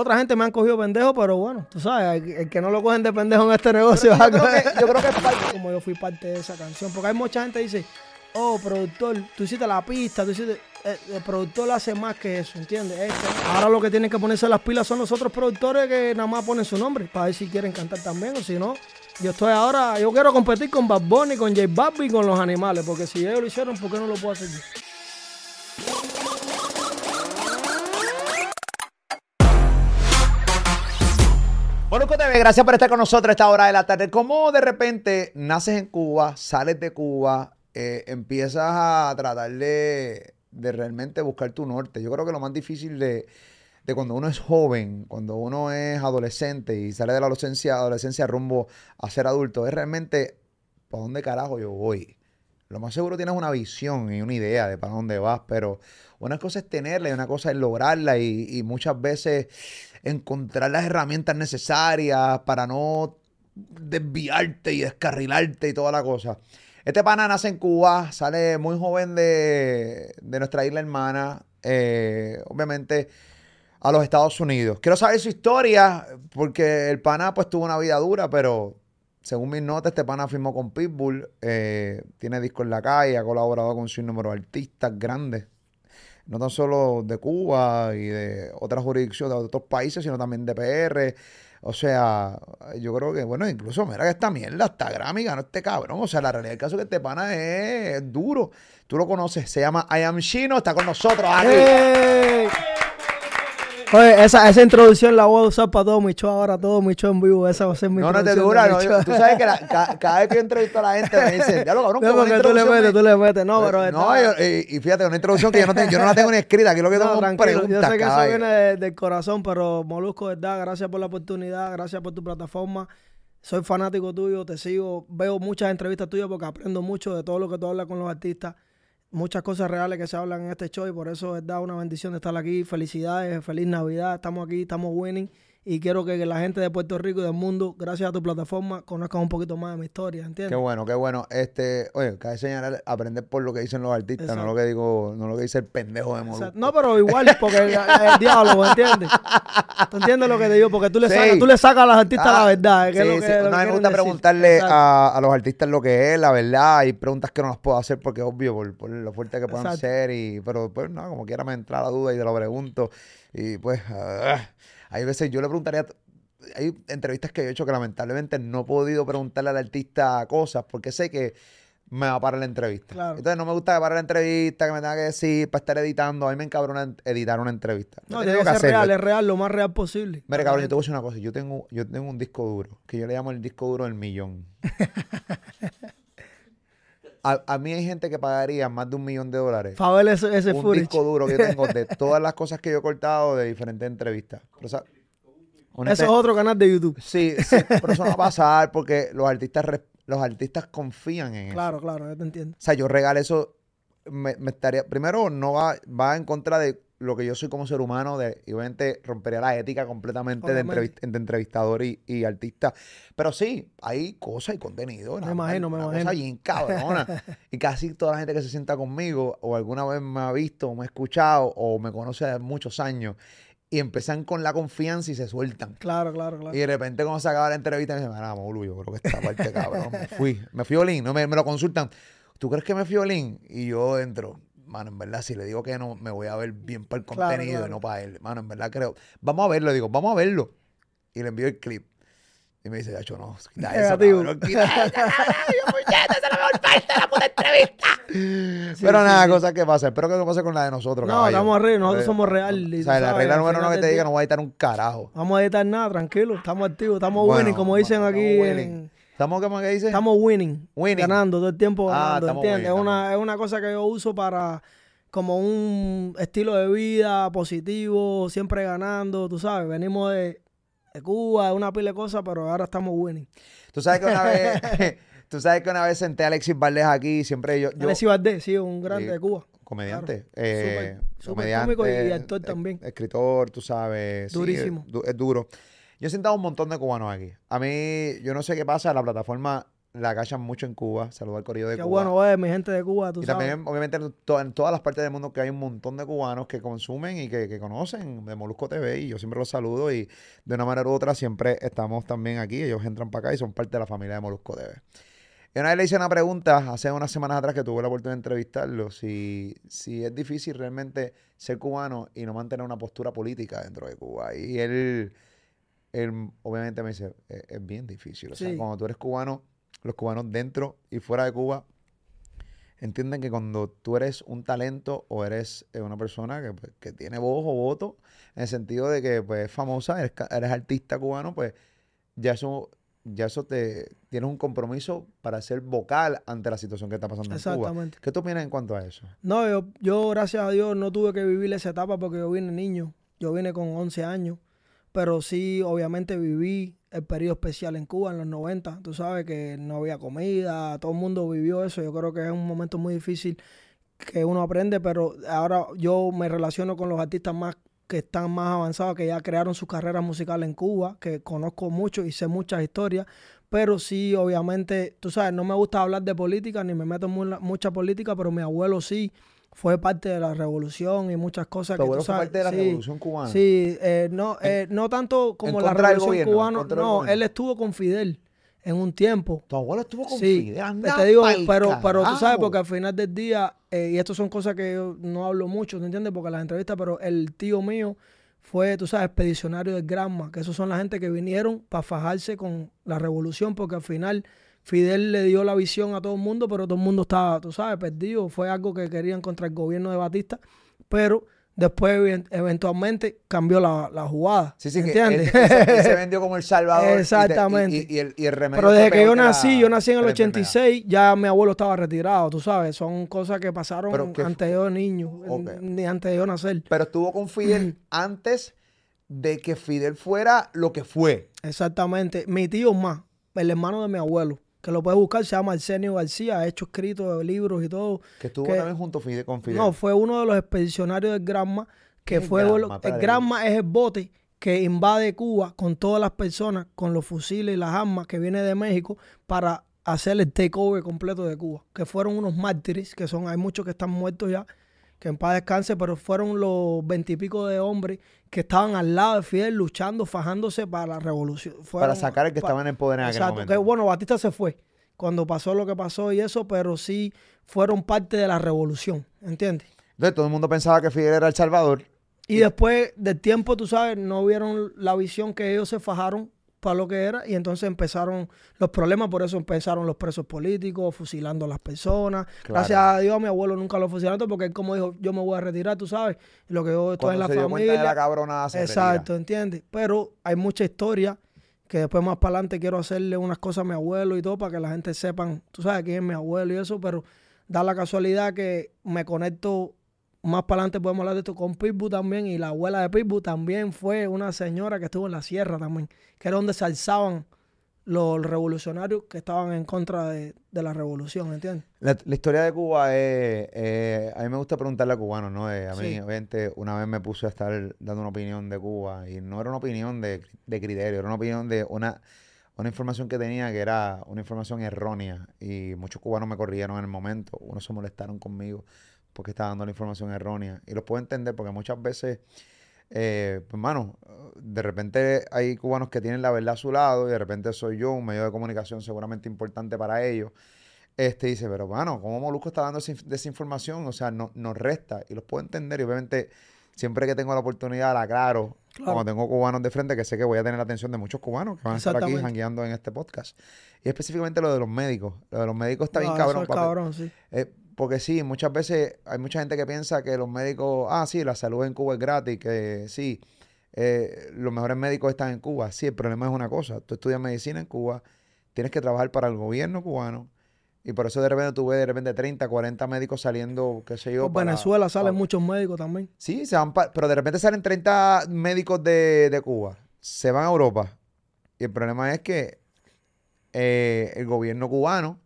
otra gente me han cogido pendejo, pero bueno, tú sabes, el, el que no lo cogen de pendejo en este negocio. Yo creo, que, yo creo que es parte- como yo fui parte de esa canción. Porque hay mucha gente que dice, oh, productor, tú hiciste la pista, tú hiciste... eh, El, productor hace más que eso, ¿entiendes? Este, ahora lo que tienen que ponerse las pilas son los otros productores que nada más ponen su nombre para ver si quieren cantar también o si no. Yo estoy ahora, yo quiero competir con Bad Bunny, con J Balvin y con los animales, porque si ellos lo hicieron, ¿por qué no lo puedo hacer yo? Molusco TV, gracias por estar con nosotros a esta hora de la tarde. ¿Cómo de repente naces en Cuba, sales de Cuba, eh, empiezas a tratar de, de realmente buscar tu norte? Yo creo que lo más difícil de, de cuando uno es joven, cuando uno es adolescente y sale de la adolescencia, adolescencia rumbo a ser adulto, es realmente para dónde carajo yo voy. Lo más seguro tienes una visión y una idea de para dónde vas, pero una cosa es tenerla y una cosa es lograrla y, y muchas veces encontrar las herramientas necesarias para no desviarte y descarrilarte y toda la cosa. Este pana nace en Cuba, sale muy joven de, de nuestra isla hermana, eh, obviamente a los Estados Unidos. Quiero saber su historia porque el pana pues tuvo una vida dura, pero según mis notas, este pana firmó con Pitbull, eh, tiene disco en la calle, ha colaborado con un número de artistas grandes, no tan solo de Cuba y de otras jurisdicciones, de otros países, sino también de PR. O sea, yo creo que, bueno, incluso, mira que esta mierda, hasta Grammy ganó este cabrón. O sea, la realidad del caso es que este pana es, duro. Tú lo conoces, se llama I Am Chino, está con nosotros aquí. ¡Ey! Oye, esa, esa introducción la voy a usar para todo mi show ahora, todo mi show en vivo. Esa va a ser mi No, no te dura. no, yo- tú sabes que la- ca- cada vez que yo entrevisto a la gente me dicen, ya lo cabrón, No, porque tú le metes, me- tú le metes. No, pero No, está- yo- y, y fíjate, una introducción que yo no, te- yo no la tengo ni escrita, aquí lo que tengo No, tranquilo, yo preguntas, sé que eso viene de- del corazón, pero Molusco, verdad, gracias por la oportunidad, gracias por tu plataforma. Soy fanático tuyo, te sigo, veo muchas entrevistas tuyas porque aprendo mucho de todo lo que tú hablas con los artistas, muchas cosas reales que se hablan en este show y por eso es una bendición de estar aquí. Felicidades, feliz Navidad, estamos aquí, estamos winning y quiero que, que la gente de Puerto Rico y del mundo, gracias a tu plataforma, conozcan un poquito más de mi historia, Qué ¿entiendes? bueno, qué bueno. Este, oye, cabe señalar, aprender por lo que dicen los artistas, no lo que digo, no lo que dice el pendejo de Molusco. no, pero igual, porque el, el diálogo, ¿entiendes? ¿Tú entiendes lo que te digo? Porque tú le Sí. sacas, tú le sacas a los artistas Ah, la verdad. que es sí, sí. que- lo que No, me gusta decir. preguntarle a, a los artistas lo que es, la verdad. Hay preguntas que no las puedo hacer porque es obvio por, por lo fuerte que puedan Exacto. ser. Y, pero pues no, como quiera me entra la duda y te lo pregunto. Y pues, ah, hay veces yo le preguntaría. Hay entrevistas que yo he hecho que lamentablemente no he podido preguntarle al artista cosas porque sé que me va a parar la entrevista. Claro. Entonces no me gusta que pare la entrevista, que me tenga que decir para estar editando. A mí me encabrona editar una entrevista. No, tenido que ser hacerlo. real, es real, lo más real posible. Mira, cabrón, yo te voy a decir una cosa. Yo tengo, yo tengo un disco duro, que yo le llamo el disco duro del millón. A, a mí hay gente que pagaría más de un millón de dólares. Ese, ese un footage. disco duro que yo tengo de todas las cosas que yo he cortado de diferentes entrevistas. Pero, o sea, Eso es otro canal de YouTube. Sí, sí, pero eso no va a pasar porque los artistas, los artistas confían en eso. Claro, claro, yo te entiendo. O sea, yo regalé eso, me, me estaría, primero no va, va en contra de lo que yo soy como ser humano, de, y obviamente rompería la ética completamente de, entrevist- de entrevistador y, y artista. Pero sí, hay cosas y contenido. Me imagino, me cosa imagino. bien cabrona. y casi toda la gente que se sienta conmigo, o alguna vez me ha visto, o me ha escuchado, o me conoce de muchos años, y empiezan con la confianza y se sueltan. Claro, claro, claro. Y de repente cuando se acaba la entrevista me dicen, Molu, yo creo que esta parte, cabrón, me fui. Me fui Olin, no me, me lo consultan. ¿Tú crees que me fui Olin? Y yo entro, mano, en verdad, si le digo que no, me voy a ver bien para el Claro, contenido claro. y no para él. Mano, en verdad creo. Vamos a verlo, digo, vamos a verlo. Y le envío el clip. Y me dice, Yacho, no, quita eso, cabrón, quita eso, es la mejor parte de la puta entrevista. Pero sí, nada, sí. cosas que pasan. Espero que no pase con la de nosotros, No, caballo. estamos arriba, nosotros Eh, somos real. y O sea, la regla número uno que te diga no voy a editar un carajo. Vamos a editar nada, tranquilo, estamos activos, estamos Bueno, winning, como dicen bueno, aquí. en- ¿Estamos cómo que dice? estamos winning, Winning. ganando todo el tiempo Ah, ganando, estamos ¿entiendes? es, una, es una cosa que yo uso para como un estilo de vida positivo, siempre ganando, tú sabes, venimos de, de Cuba, de una pila de cosas, pero ahora estamos winning. Tú sabes que una vez, tú sabes que una vez senté a Alexis Valdés aquí, siempre yo, yo Alexis Valdés, sí, un grande Sí. de Cuba. comediante, Claro. eh, Súper- súper comediante, cómico y actor también. escritor, tú sabes, sí, Durísimo. es, du- es duro. Yo he sentado un montón de cubanos aquí. A mí, yo no sé qué pasa, la plataforma la agachan mucho en Cuba. Saludos al corrido de Qué Cuba. bueno ver mi gente de Cuba, tú y sabes. también, obviamente, en, to- en todas las partes del mundo que hay un montón de cubanos que consumen y que, que conocen de Molusco TV. Y yo siempre los saludo y de una manera u otra siempre estamos también aquí. Ellos entran para acá y son parte de la familia de Molusco TV. Y una vez le hice una pregunta hace unas semanas atrás que tuve la oportunidad de entrevistarlo, si, si es difícil realmente ser cubano y no mantener una postura política dentro de Cuba. Y él, él obviamente me dice, es, es bien difícil. O sea, Sí. cuando tú eres cubano, los cubanos dentro y fuera de Cuba entienden que cuando tú eres un talento o eres eh, una persona que, pues, que tiene voz o voto, en el sentido de que pues, es famosa, eres, artista cubano, pues ya eso, ya eso te tienes un compromiso para ser vocal ante la situación que está pasando en Cuba. Exactamente. ¿Qué tú opinas en cuanto a eso? No, yo, yo, gracias a Dios, no tuve que vivir esa etapa porque yo vine niño. Yo vine con 11 años. Pero sí, obviamente viví el periodo especial en Cuba en los 90. Tú sabes que no había comida, todo el mundo vivió eso. Yo creo que es un momento muy difícil que uno aprende, pero ahora yo me relaciono con los artistas más que están más avanzados, que ya crearon su carrera musical en Cuba, que conozco mucho y sé muchas historias, pero sí, obviamente, tú sabes, no me gusta hablar de política, ni me meto en mu- mucha política, pero mi abuelo sí fue parte de la revolución y muchas cosas Tu que tú abuelo fue sabes, parte de la sí, revolución cubana. Sí, eh, no, eh, no tanto como la revolución gobierno, cubana, no, él estuvo con Fidel en un tiempo. Tu abuelo estuvo con Sí, Fidel. anda te digo, pero, pero tú sabes, porque al final del día, eh, y esto son cosas que yo no hablo mucho, ¿te entiendes? Porque las entrevistas, pero el tío mío fue, tú sabes, expedicionario del Granma, que esos son la gente que vinieron para fajarse con la revolución, porque al final Fidel le dio la visión a todo el mundo, pero todo el mundo estaba, tú sabes, perdido. Fue algo que querían contra el gobierno de Batista, pero después even- eventualmente cambió la, la jugada. Sí, sí, que él, ¿entiendes? él se, él se vendió como el Salvador. y te- y- Exactamente. Y, el, y el remedio Pero desde que yo nací, yo nací en el que la enfermedad. 86, ya mi abuelo estaba retirado, tú sabes. Son cosas que pasaron que- antes de yo niño, ni antes de yo nacer. Pero estuvo con Fidel antes de que Fidel fuera lo que fue. Exactamente. Mi tío más, el hermano de mi abuelo, que lo puedes buscar, se llama Arsenio García, ha hecho escritos libros y todo. Que estuvo Que- también junto con Fidel. No, fue uno de los expedicionarios del Granma, ¿Qué que fue... Granma? el Espérate. Granma es el bote que invade Cuba con todas las personas, con los fusiles y las armas que viene de México para hacer el takeover completo de Cuba. Que fueron unos mártires, que son, hay muchos que están muertos ya, que en paz descanse, pero fueron los veintipico de hombres que estaban al lado de Fidel luchando, fajándose para la revolución. para sacar el que pa- estaba en poder en aquel Exacto, momento. que bueno, Batista se fue cuando pasó lo que pasó y eso, pero sí fueron parte de la revolución, ¿entiendes? Entonces todo el mundo pensaba que Fidel era el Salvador. Y después del tiempo, tú sabes, no vieron la visión que ellos se fajaron para lo que era y entonces empezaron los problemas, por eso empezaron los presos políticos, fusilando a las personas. Claro. Gracias a Dios mi abuelo nunca lo fusilaron porque él como dijo, yo me voy a retirar, tú sabes, lo que yo estoy en la se dio cuenta de familia. la cabronada se Exacto, ¿entiendes? Pero hay mucha historia que después más para adelante quiero hacerle unas cosas a mi abuelo y todo para que la gente sepan, tú sabes quién es mi abuelo y eso, pero da la casualidad que me conecto más para adelante podemos hablar de esto con Pitbull también y la abuela de Pitbull también fue una señora que estuvo en la sierra también, que era donde se alzaban los revolucionarios que estaban en contra de, de la revolución, ¿entiendes? La, la historia de Cuba es, eh, a mí me gusta preguntarle a cubanos, ¿no? Eh, a mí, Sí. obviamente, una vez me puse a estar dando una opinión de Cuba y no era una opinión de, de criterio, era una opinión de una, una información que tenía que era una información errónea y muchos cubanos me corrieron en el momento, unos se molestaron conmigo porque estaba dando la información errónea y los puedo entender porque muchas veces, eh, pues, mano, de repente hay cubanos que tienen la verdad a su lado y de repente soy yo, un medio de comunicación seguramente importante para ellos. Este dice, pero bueno, ¿cómo Molusco está dando desinformación? O sea, no, nos resta y los puedo entender. Y obviamente, siempre que tengo la oportunidad, la aclaro. Claro. Cuando tengo cubanos de frente, que sé que voy a tener la atención de muchos cubanos que van a estar aquí jangueando en este podcast. Y específicamente lo de los médicos. Lo de los médicos está bien No, eso cabrón. es cabrón, sí. Eh, porque sí, muchas veces hay mucha gente que piensa que los médicos, ah, sí, la salud en Cuba es gratis, que sí, eh, los mejores médicos están en Cuba. Sí, el problema es una cosa, tú estudias medicina en Cuba, tienes que trabajar para el gobierno cubano y por eso de repente tú ves de repente 30, 40 médicos saliendo, qué sé yo, para- Venezuela salen para- muchos médicos también. Sí, se van pa- pero de repente salen 30 médicos de, de Cuba, se van a Europa y el problema es que eh, el gobierno cubano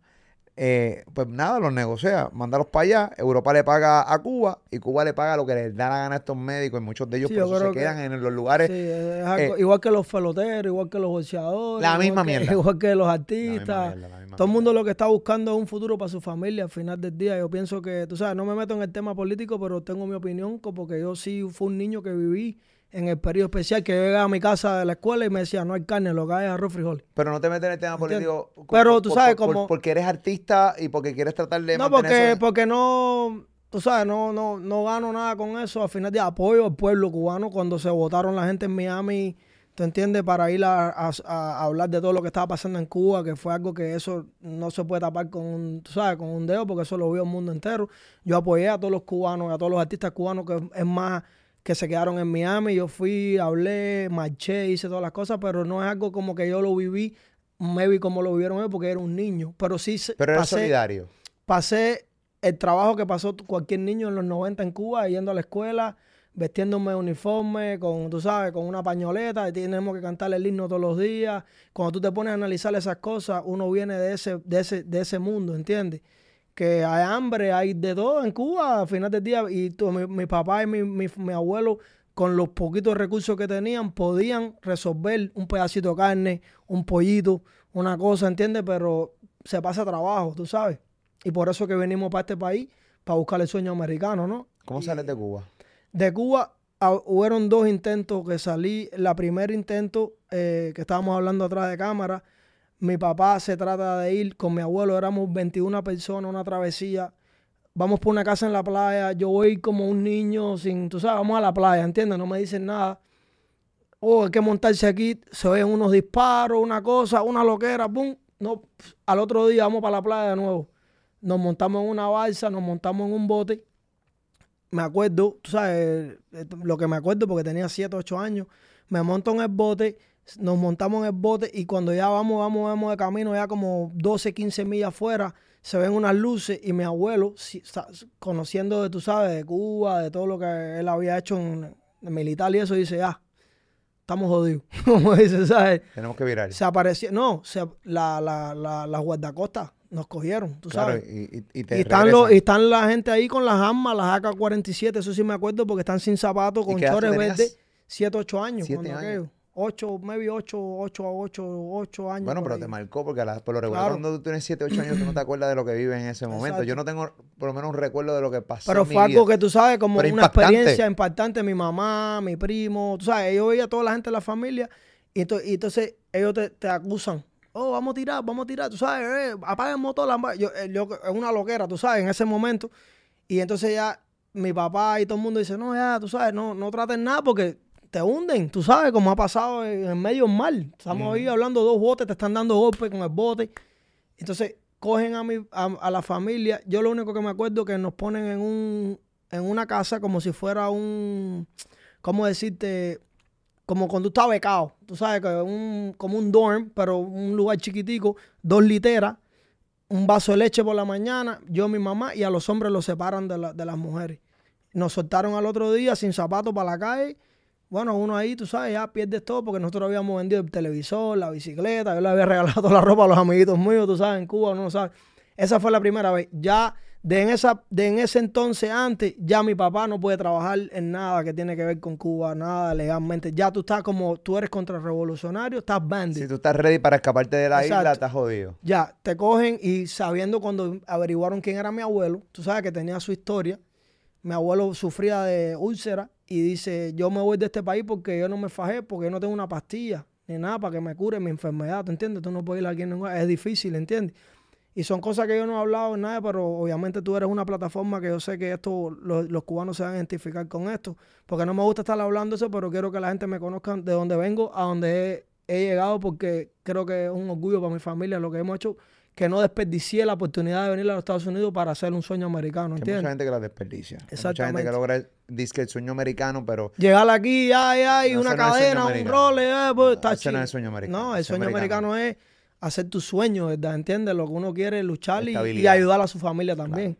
eh, pues nada, los negocia, mándalos para allá, Europa le paga a Cuba y Cuba le paga lo que les da la gana a estos médicos y muchos de ellos Sí, por eso se que- quedan en los lugares. Sí, algo- igual que los peloteros, igual que los boxeadores. La misma que- mierda. Igual que los artistas. mierda, Todo el mundo lo que está buscando es un futuro para su familia al final del día. Yo pienso que, tú sabes, no me meto en el tema político, pero tengo mi opinión, porque yo sí fui un niño que viví en el periodo especial, que yo llegaba a mi casa de la escuela y me decía, no hay carne, lo que hay es arroz frijoles. Pero no te metes en el tema político. co- Pero por- tú por- sabes por- cómo- Porque eres artista y porque quieres tratar de No, porque, eso- porque no, tú sabes, no, no, no gano nada con eso. Al final de apoyo al pueblo cubano cuando se votaron la gente en Miami, ¿tú entiendes? Para ir a, a- a hablar de todo lo que estaba pasando en Cuba, que fue algo que eso no se puede tapar con un, tú sabes, con un dedo, porque eso lo vio el mundo entero. Yo apoyé a todos los cubanos, a todos los artistas cubanos que es más que se quedaron en Miami. Yo fui, hablé, marché, hice todas las cosas, pero no es algo como que yo lo viví, maybe como lo vivieron ellos, porque era un niño. Pero sí Pero pasé- solidario. pasé el trabajo que pasó cualquier niño en los 90 en Cuba, yendo a la escuela, vestiéndome de uniforme, con, tú sabes, con una pañoleta, y tenemos que cantar el himno todos los días. Cuando tú te pones a analizar esas cosas, uno viene de ese, de ese, de ese mundo, ¿entiendes? Que hay hambre, hay de todo en Cuba al final del día. Y tú, mi, mi papá y mi, mi, mi abuelo, con los poquitos recursos que tenían, podían resolver un pedacito de carne, un pollito, una cosa, ¿entiendes? Pero se pasa trabajo, tú sabes. Y por eso que venimos para este país, para buscar el sueño americano, ¿no? ¿Cómo sales de Cuba? De Cuba ah, hubieron dos intentos que salí. La primer intento, eh, que estábamos hablando atrás de cámara, mi papá se trata de ir con mi abuelo, éramos 21 personas, una travesía. Vamos por una casa en la playa, yo voy como un niño sin, tú sabes, vamos a la playa, ¿entiendes? No me dicen nada. Oh, hay que montarse aquí, se ven unos disparos, una cosa, una loquera, pum. No, al otro día vamos para la playa de nuevo. Nos montamos en una balsa, nos montamos en un bote me acuerdo, tú sabes, eh, lo que me acuerdo porque tenía 7, 8 años, me monto en el bote, nos montamos en el bote y cuando ya vamos, vamos, vamos de camino, ya como 12, 15 millas afuera, se ven unas luces y mi abuelo, si- sa- conociendo de, tú sabes, de Cuba, de todo lo que él había hecho en, en militar y eso, dice, ah, estamos jodidos. Como dice, ¿sabes? Tenemos que virar. Se apareció, no, se, la, la, la, las guardacostas nos cogieron, tú Claro, sabes. y, y- y te Y están, los, y están la gente ahí con las armas, las AK-47, eso sí me acuerdo, porque están sin zapatos, ¿Y con chores verdes, 7, 8 años. Siete cuando años. aquello. 8, maybe 8, 8 a 8, 8 años. Bueno, pero ahí. te marcó porque a la- por lo regular Claro. cuando tú tienes 7, 8 años tú no te acuerdas de lo que vives en ese momento. Yo no tengo por lo menos un recuerdo de lo que pasó Pero en mi fue algo vida. que tú sabes, como Pero una impactante. experiencia impactante. Mi mamá, mi primo, tú sabes, yo veía a toda la gente de la familia y, ento- y entonces ellos te, te acusan. Oh, vamos a tirar, vamos a tirar, tú sabes, eh, apaga el motor. la ma-". Yo, eh, yo- es una loquera, tú sabes, en ese momento. Y entonces ya mi papá y todo el mundo dice, no, ya, tú sabes, no, no traten nada porque te hunden, tú sabes, como ha pasado en, en medio mal. Estamos ahí hablando dos botes, te están dando golpes con el bote. Entonces cogen a, mi, a, a la familia. Yo lo único que me acuerdo es que nos ponen en, un, en una casa como si fuera un, ¿cómo decirte? Como cuando tú estás becado. Tú sabes que un, como un dorm, pero un lugar chiquitico, dos literas, un vaso de leche por la mañana, yo, mi mamá, y a los hombres los separan de, la- de las mujeres. Nos soltaron al otro día sin zapatos para la calle. Bueno, uno ahí, tú sabes, ya pierdes todo porque nosotros habíamos vendido el televisor, la bicicleta, yo le había regalado toda la ropa a los amiguitos míos, tú sabes, en Cuba, uno no sabe. Esa fue la primera vez. Ya de en, esa, de en ese entonces antes, ya mi papá no puede trabajar en nada que tiene que ver con Cuba, nada legalmente. Ya tú estás como, tú eres contrarrevolucionario, estás bandit. Si tú estás ready para escaparte de la isla, estás jodido. Ya, te cogen y sabiendo cuando averiguaron quién era mi abuelo, tú sabes que tenía su historia. Mi abuelo sufría de úlcera y dice, yo me voy de este país porque yo no me fajé, porque yo no tengo una pastilla ni nada para que me cure mi enfermedad, ¿tú entiendes? Tú no puedes ir aquí Es difícil, ¿entiendes? Y son cosas que yo no he hablado en nada, pero obviamente tú eres una plataforma que yo sé que esto, los, los cubanos se van a identificar con esto, porque no me gusta estar hablando eso, pero quiero que la gente me conozca de dónde vengo a donde he, he llegado, porque creo que es un orgullo para mi familia lo que hemos hecho, que no desperdicié la oportunidad de venir a los Estados Unidos para hacer un sueño americano, Que hay mucha ¿entiendes? gente que la desperdicia. Hay mucha gente Exactamente. que logra el, disque el sueño americano, pero Llegar aquí, ay, ay, No, una no cadena, un role, eh, pues, está ese no chido. es el sueño americano. No, el sueño americano es hacer tu sueño, ¿verdad? ¿Entiendes? Lo que uno quiere es luchar y, ayudar a su familia también.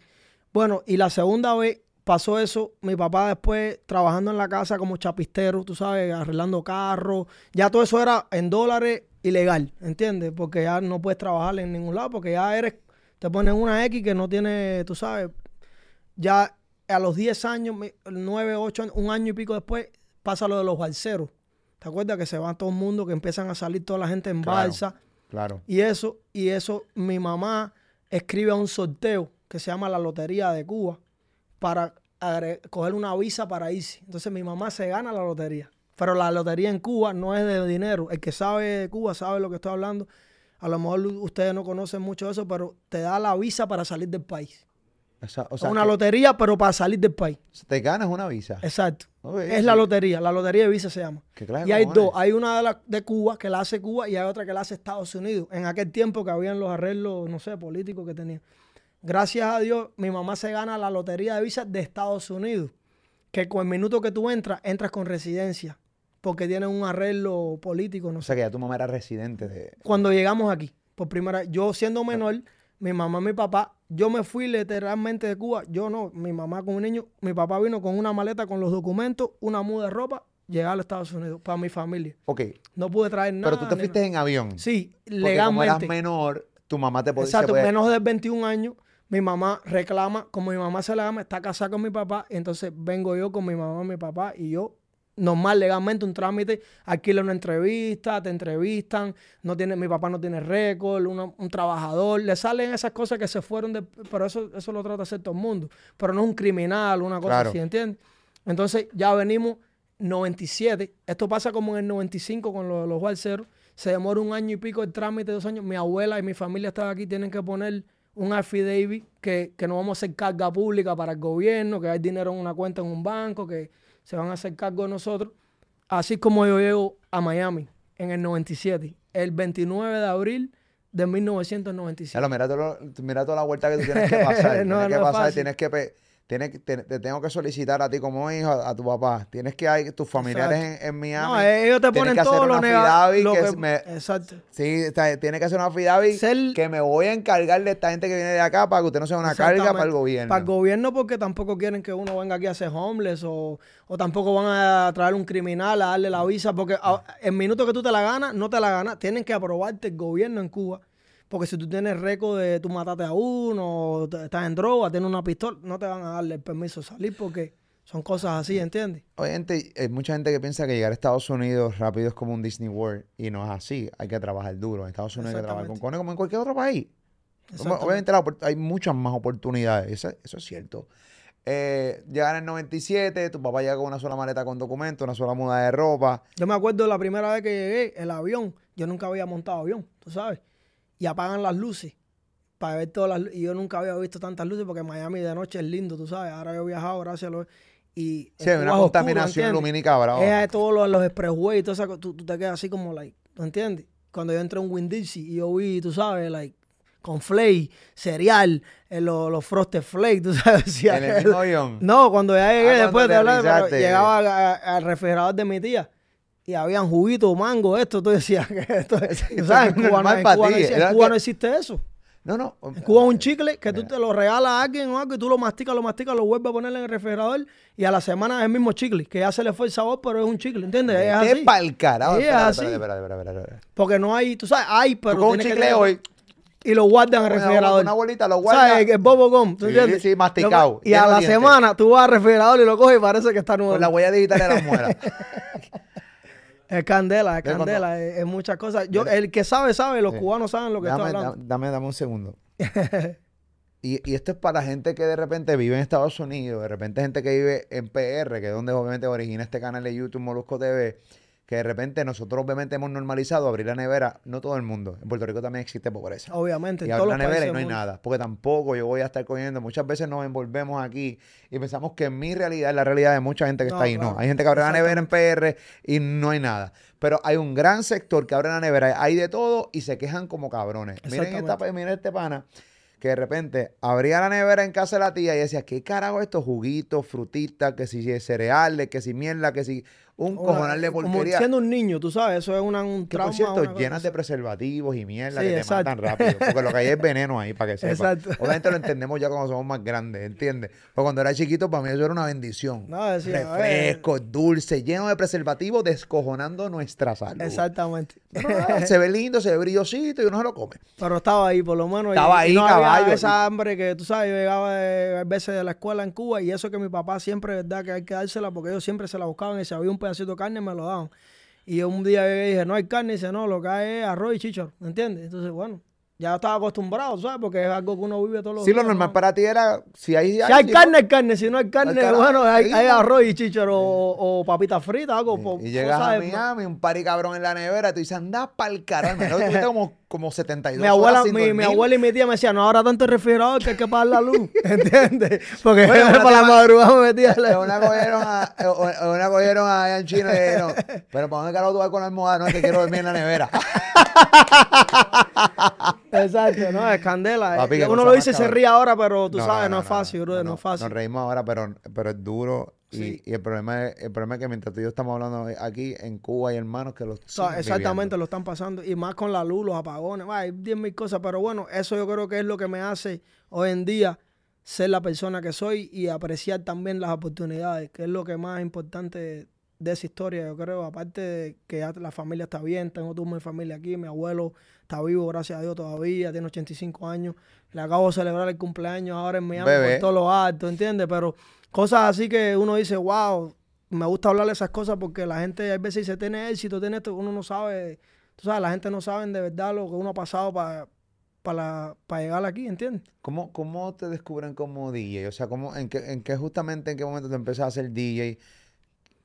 Bueno, y la segunda vez pasó eso, mi papá después trabajando en la casa como chapistero, tú sabes, arreglando carros, ya todo eso era en dólares ilegal, ¿entiendes? Porque ya no puedes trabajar en ningún lado, porque ya eres, Te ponen una X que no tiene, tú sabes, ya a los 10 años, 9, 8 años, un año y pico después, pasa lo de los balseros. ¿Te acuerdas que se va todo el mundo, que empiezan a salir toda la gente en balsa? Claro. Y eso, y eso, mi mamá escribe a un sorteo que se llama la Lotería de Cuba para coger una visa para irse. Entonces mi mamá se gana la lotería. Pero la lotería en Cuba no es de dinero. El que sabe de Cuba sabe lo que estoy hablando. A lo mejor ustedes no conocen mucho eso, pero te da la visa para salir del país. O sea, una lotería, pero para salir del país. Te ganas una visa. Exacto. es la lotería. La lotería de visa se llama. y hay dos. Hay una de, la, de Cuba que la hace Cuba y hay otra que la hace Estados Unidos. En aquel tiempo que habían los arreglos, no sé, políticos que tenían. Gracias a Dios, mi mamá se gana la lotería de visa de Estados Unidos. Que con el minuto que tú entras, entras con residencia. Porque tienen un arreglo político, no o sea que ya tu mamá era residente de. Cuando llegamos aquí, por primera vez, yo siendo menor mi mamá mi papá, yo me fui literalmente de Cuba, yo no, mi mamá con un niño, mi papá vino con una maleta con los documentos, una muda de ropa, llegar a los Estados Unidos para mi familia. Ok. No pude traer nada. Pero tú te fuiste en avión. Sí, legalmente. Como eras menor, tu mamá te podía... Exacto, menos de 21 años, mi mamá reclama, como mi mamá se la llama, está casada con mi papá, entonces vengo yo con mi mamá y mi papá y yo normal, legalmente, un trámite, alquila una entrevista, te entrevistan, no tiene, mi papá no tiene récord, un trabajador, le salen esas cosas que se fueron de, pero eso, eso lo trata de hacer todo el mundo, pero no es un criminal, una cosa así, ¿entiendes? Entonces ya venimos 97, esto pasa como en el 95 con lo de los balseros, se demora un año y pico el trámite, dos años, mi abuela y mi familia están aquí, tienen que poner un affidavit que, que no vamos a hacer carga pública para el gobierno, que hay dinero en una cuenta en un banco, que se van a hacer cargo de nosotros. Así como yo llego a Miami en el 97, el 29 de abril de 1997. mira, mira toda la vuelta que tú tienes que pasar. tienes que pasar, tienes que Tienes, te, tengo que solicitar a ti como hijo, a, tu papá. Tienes que hay tus familiares en, Miami. No, ellos te ponen todo lo negativo. Exacto. Sí, tiene que hacer una FIDAVI que me voy a encargar de esta gente que viene de acá para que usted no sea una carga para el gobierno. Para el gobierno porque tampoco quieren que uno venga aquí a ser homeless o, o tampoco van a traer un criminal a darle la visa porque en minuto que tú te la ganas, no te la ganas. Tienen que aprobarte el gobierno en Cuba porque si tú tienes récord de tú mataste a uno, estás en droga, tienes una pistola, no te van a darle el permiso de salir porque son cosas así, ¿entiendes? Obviamente, hay mucha gente que piensa que llegar a Estados Unidos rápido es como un Disney World y no es así. Hay que trabajar duro. En Estados Unidos hay que trabajar con como en cualquier otro país. Obviamente hay muchas más oportunidades, eso, es cierto. Eh, llegar en el 97, tu papá llega con una sola maleta con documentos, una sola muda de ropa. Yo me acuerdo la primera vez que llegué, el avión, yo nunca había montado avión, tú sabes y apagan las luces para ver todas las luces. Y yo nunca había visto tantas luces porque Miami de noche es lindo, tú sabes. Ahora yo he viajado gracias a los... Y sí, hay una contaminación lumínica brava. Es todos los, los expressways y todo eso. Tú, te quedas así como, like, ¿tú entiendes? Cuando yo entré en Winn y yo vi, tú sabes, like, con flake, cereal, eh, los, los frosted flakes, tú sabes. ¿En el mismo? No, cuando ya llegué, ah, después de hablar, llegaba al refrigerador de mi tía y habían juguito, mango, esto, tú decías que esto ¿sabes? En Cuba, no, en Cuba, no, existe eso. No, no. En Cuba es un chicle que tú te lo regalas a alguien o algo y tú lo masticas, lo masticas, lo vuelves a poner en el refrigerador y a la semana es el mismo chicle, que ya se le fue el sabor, pero es un chicle, ¿entiendes? Es así. pa'l carajo. Es así. Porque no hay, tú sabes, hay, pero tú un chicle hoy y lo guardan en el refrigerador. Una bolita lo guardan. ¿Sabes? El bobo gum, ¿tú entiendes? Sí, masticado. y a la semana tú vas al refrigerador y lo coges y parece que está nuevo. Con la huella digital de la muela. Es candela, es candela, es, muchas cosas. Yo, el que sabe, sabe, los cubanos saben lo que dame, estoy hablando. Dame, dame un segundo. y, y, esto es para gente que de repente vive en Estados Unidos, de repente gente que vive en PR, que es donde obviamente origina este canal de YouTube Molusco TV que de repente nosotros obviamente hemos normalizado abrir la nevera, no todo el mundo. En Puerto Rico también existe pobreza. Obviamente. Y abrir la nevera y no hay nada, porque tampoco yo voy a estar cogiendo. Muchas veces nos envolvemos aquí y pensamos que mi realidad es la realidad de mucha gente que está ahí. No, hay gente que abre la nevera en PR y no hay nada. Pero hay un gran sector que abre la nevera, hay de todo y se quejan como cabrones. Miren, esta, miren este pana que de repente abría la nevera en casa de la tía y decía, ¿qué carajo estos juguitos, frutitas, que si cereales, que si mierda, que si un Una- cojonal de como porquería. siendo un niño, tú sabes, eso es una, un Que trauma. por cierto, llenas de preservativos y mierda Sí, que te exacto. matan rápido. Porque lo que hay es veneno ahí, para que sepas. Exacto. Obviamente lo entendemos ya cuando somos más grandes, ¿entiendes? Pero cuando era chiquito, para mí eso era una bendición. No, decía. Refresco, dulce, lleno de preservativos, descojonando nuestra salud. Exactamente. Pero nada, se ve lindo, se ve brillosito y uno se lo come. Pero estaba ahí, por lo menos. Estaba y ahí, no había caballo. esa hambre que tú sabes, yo llegaba de- a veces de la escuela en Cuba y eso que mi papá siempre, verdad, que hay que dársela porque ellos siempre se la buscaban y si había un pedacito de carne me lo daban. Y yo un día dije, no hay carne, y dice, no, lo que hay es arroz y chichor, ¿me entiendes? Entonces, bueno, ya estaba acostumbrado, ¿sabes? Porque es algo que uno vive todos los Sí, días. lo normal ¿no? para ti era, si hay... Si hay carne, no- hay carne. Si no hay carne, bueno, hay, ¿no? arroz y chichor o, o papitas fritas, algo. po- Y llegas a Miami, un pari cabrón en la nevera, tú dices, anda pa'l carajo. Tuviste como, como 72 Mi abuela, horas sin mi, abuela y mi tía me decían, no ahora tanto el refrigerador que hay que pagar la luz, ¿entiendes? Porque Bueno, para la madrugada me metía la... Una cogieron, a, eh, una cogieron allá en China y dijeron, pero ¿para dónde carajo tú vas con la almohada? No, es que quiero dormir en la nevera. Exacto, no, es candela. eh. Papi, Uno lo dice y se ríe ahora, pero tú sabes, no, es no, fácil, brother, no, es fácil. Nos reímos ahora, pero, pero es duro. Y, Sí. y el, problema es, el problema es que mientras tú y yo estamos hablando aquí, en Cuba hay hermanos que los O sea, exactamente viviendo. lo están pasando. Y más con la luz, los apagones. va, Hay 10 mil cosas. Pero bueno, eso yo creo que es lo que me hace hoy en día ser la persona que soy y apreciar también las oportunidades, que es lo que más importante de esa historia, yo creo. Aparte de que ya la familia está bien, tengo toda mi familia aquí, mi abuelo está vivo, gracias a Dios todavía, tiene 85 años. Le acabo de celebrar el cumpleaños ahora en Miami por todos los actos, ¿entiendes? Pero cosas así que uno dice, wow, me gusta hablar de esas cosas porque la gente a veces dice, tiene éxito, tiene esto, uno no sabe, tú sabes, la gente no sabe de verdad lo que uno ha pasado para para llegar aquí, ¿entiendes? ¿Cómo, ¿Cómo te descubren como DJ? O sea, ¿cómo, en, qué, ¿en qué justamente, en qué momento te empiezas a ser DJ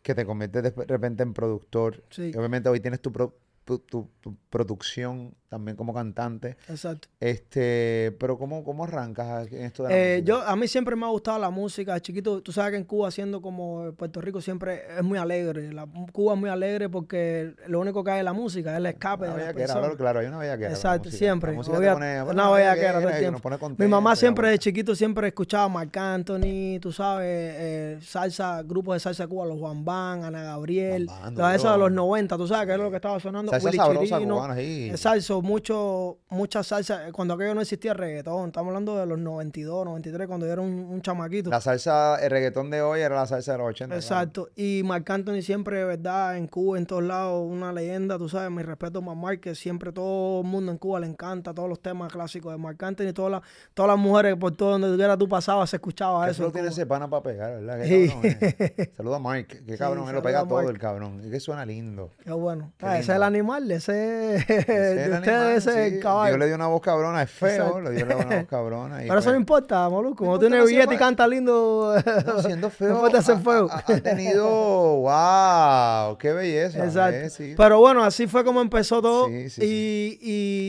que te conviertes de repente en productor? Sí. Y obviamente hoy tienes tu, pro- tu, tu- tu producción también como cantante. Exacto. Este, pero ¿cómo, cómo arrancas en esto de la Eh, música? yo, a mí siempre me ha gustado la música. Chiquito, tú sabes que en Cuba, siendo como Puerto Rico, siempre es muy alegre. La, Cuba es muy alegre porque lo único que hay es la música, es el escape Una de bellaquera, personas. claro, claro, hay una bellaquera. la Exacto, música. siempre. La Obvia- pone, una bellaquera y nos pone Mi mamá siempre la de chiquito siempre escuchaba a Marc Anthony, tú sabes, eh, salsa, grupos de salsa de Cuba, los Juan Ban, Ana Gabriel, todas esas de los 90, tú sabes que era lo que estaba sonando. Salsa Willy sabrosa Chirino, cubana, sí. Exacto, mucho, mucha salsa, eh, cuando aquello no existía reggaetón, estamos hablando de los 92, 93, cuando yo era un, un chamaquito. La salsa, el reggaetón de hoy era la salsa de los 80. claro. Exacto. Y Marc Anthony siempre, de verdad, en Cuba, en todos lados, una leyenda, tú sabes, mi respeto a Marc, que siempre todo el mundo en Cuba le encanta, todos los temas clásicos de Marc Anthony, todas las, todas las mujeres, por todo donde tuviera tú pasabas, se escuchaba ¿Qué eso. en tiene ese pana para pegar, verdad? Qué Sí. cabrón, eh. Saluda a Mark, qué cabrón, él lo pega todo el cabrón. Es que suena lindo. Qué bueno. Qué Ah, ese es el animal, ese, Ese es el de ese es sí. el caballo. Dios le dio una voz cabrona, es feo, le dio una voz cabrona. y Pero eso no pues, importa, Moluco. Como importa, tiene no hace billete y canta lindo. no, siendo feo, No puede ser ha- tenido, wow, qué belleza. Exacto. eh, sí. Pero bueno, así fue como empezó todo. Sí, y,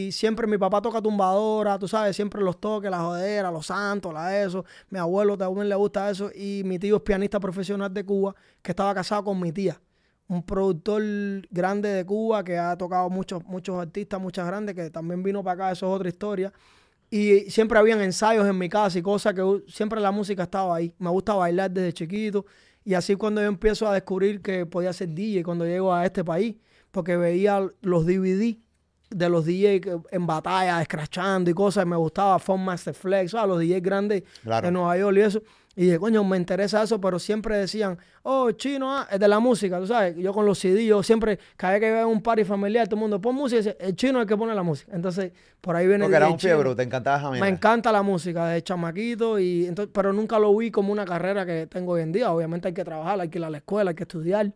y siempre mi papá toca tumbadora, tú sabes, siempre los toques, la jodera, los santos, la eso. Mi abuelo también le gusta eso. Y mi tío es pianista profesional de Cuba, que estaba casado con mi tía. Un productor grande de Cuba que ha tocado muchos, muchos artistas, muchas grandes, que también vino para acá, eso es otra historia. Y siempre habían ensayos en mi casa y cosas que siempre la música estaba ahí. Me gusta bailar desde chiquito. Y así cuando yo empiezo a descubrir que podía ser DJ cuando llego a este país, porque veía los DVD de los DJ que- en batalla, escrachando y cosas, me gustaba Fun Master Flex, ¿sabes? los DJ grandes Claro. de Nueva York y eso. Y dije, coño, me interesa eso, pero siempre decían, oh, chino, ah, es de la música, tú sabes. Yo con los CD, yo siempre, cada vez que veo un party familiar, todo el mundo, pon música, y dice, el chino es el que pone la música. Entonces, por ahí viene Porque era DJ un fiebre, te encantaba Jamaica. Me encanta la música de chamaquito, y entonces, pero nunca lo vi como una carrera que tengo hoy en día. Obviamente hay que trabajar, hay que ir a la escuela, hay que estudiar,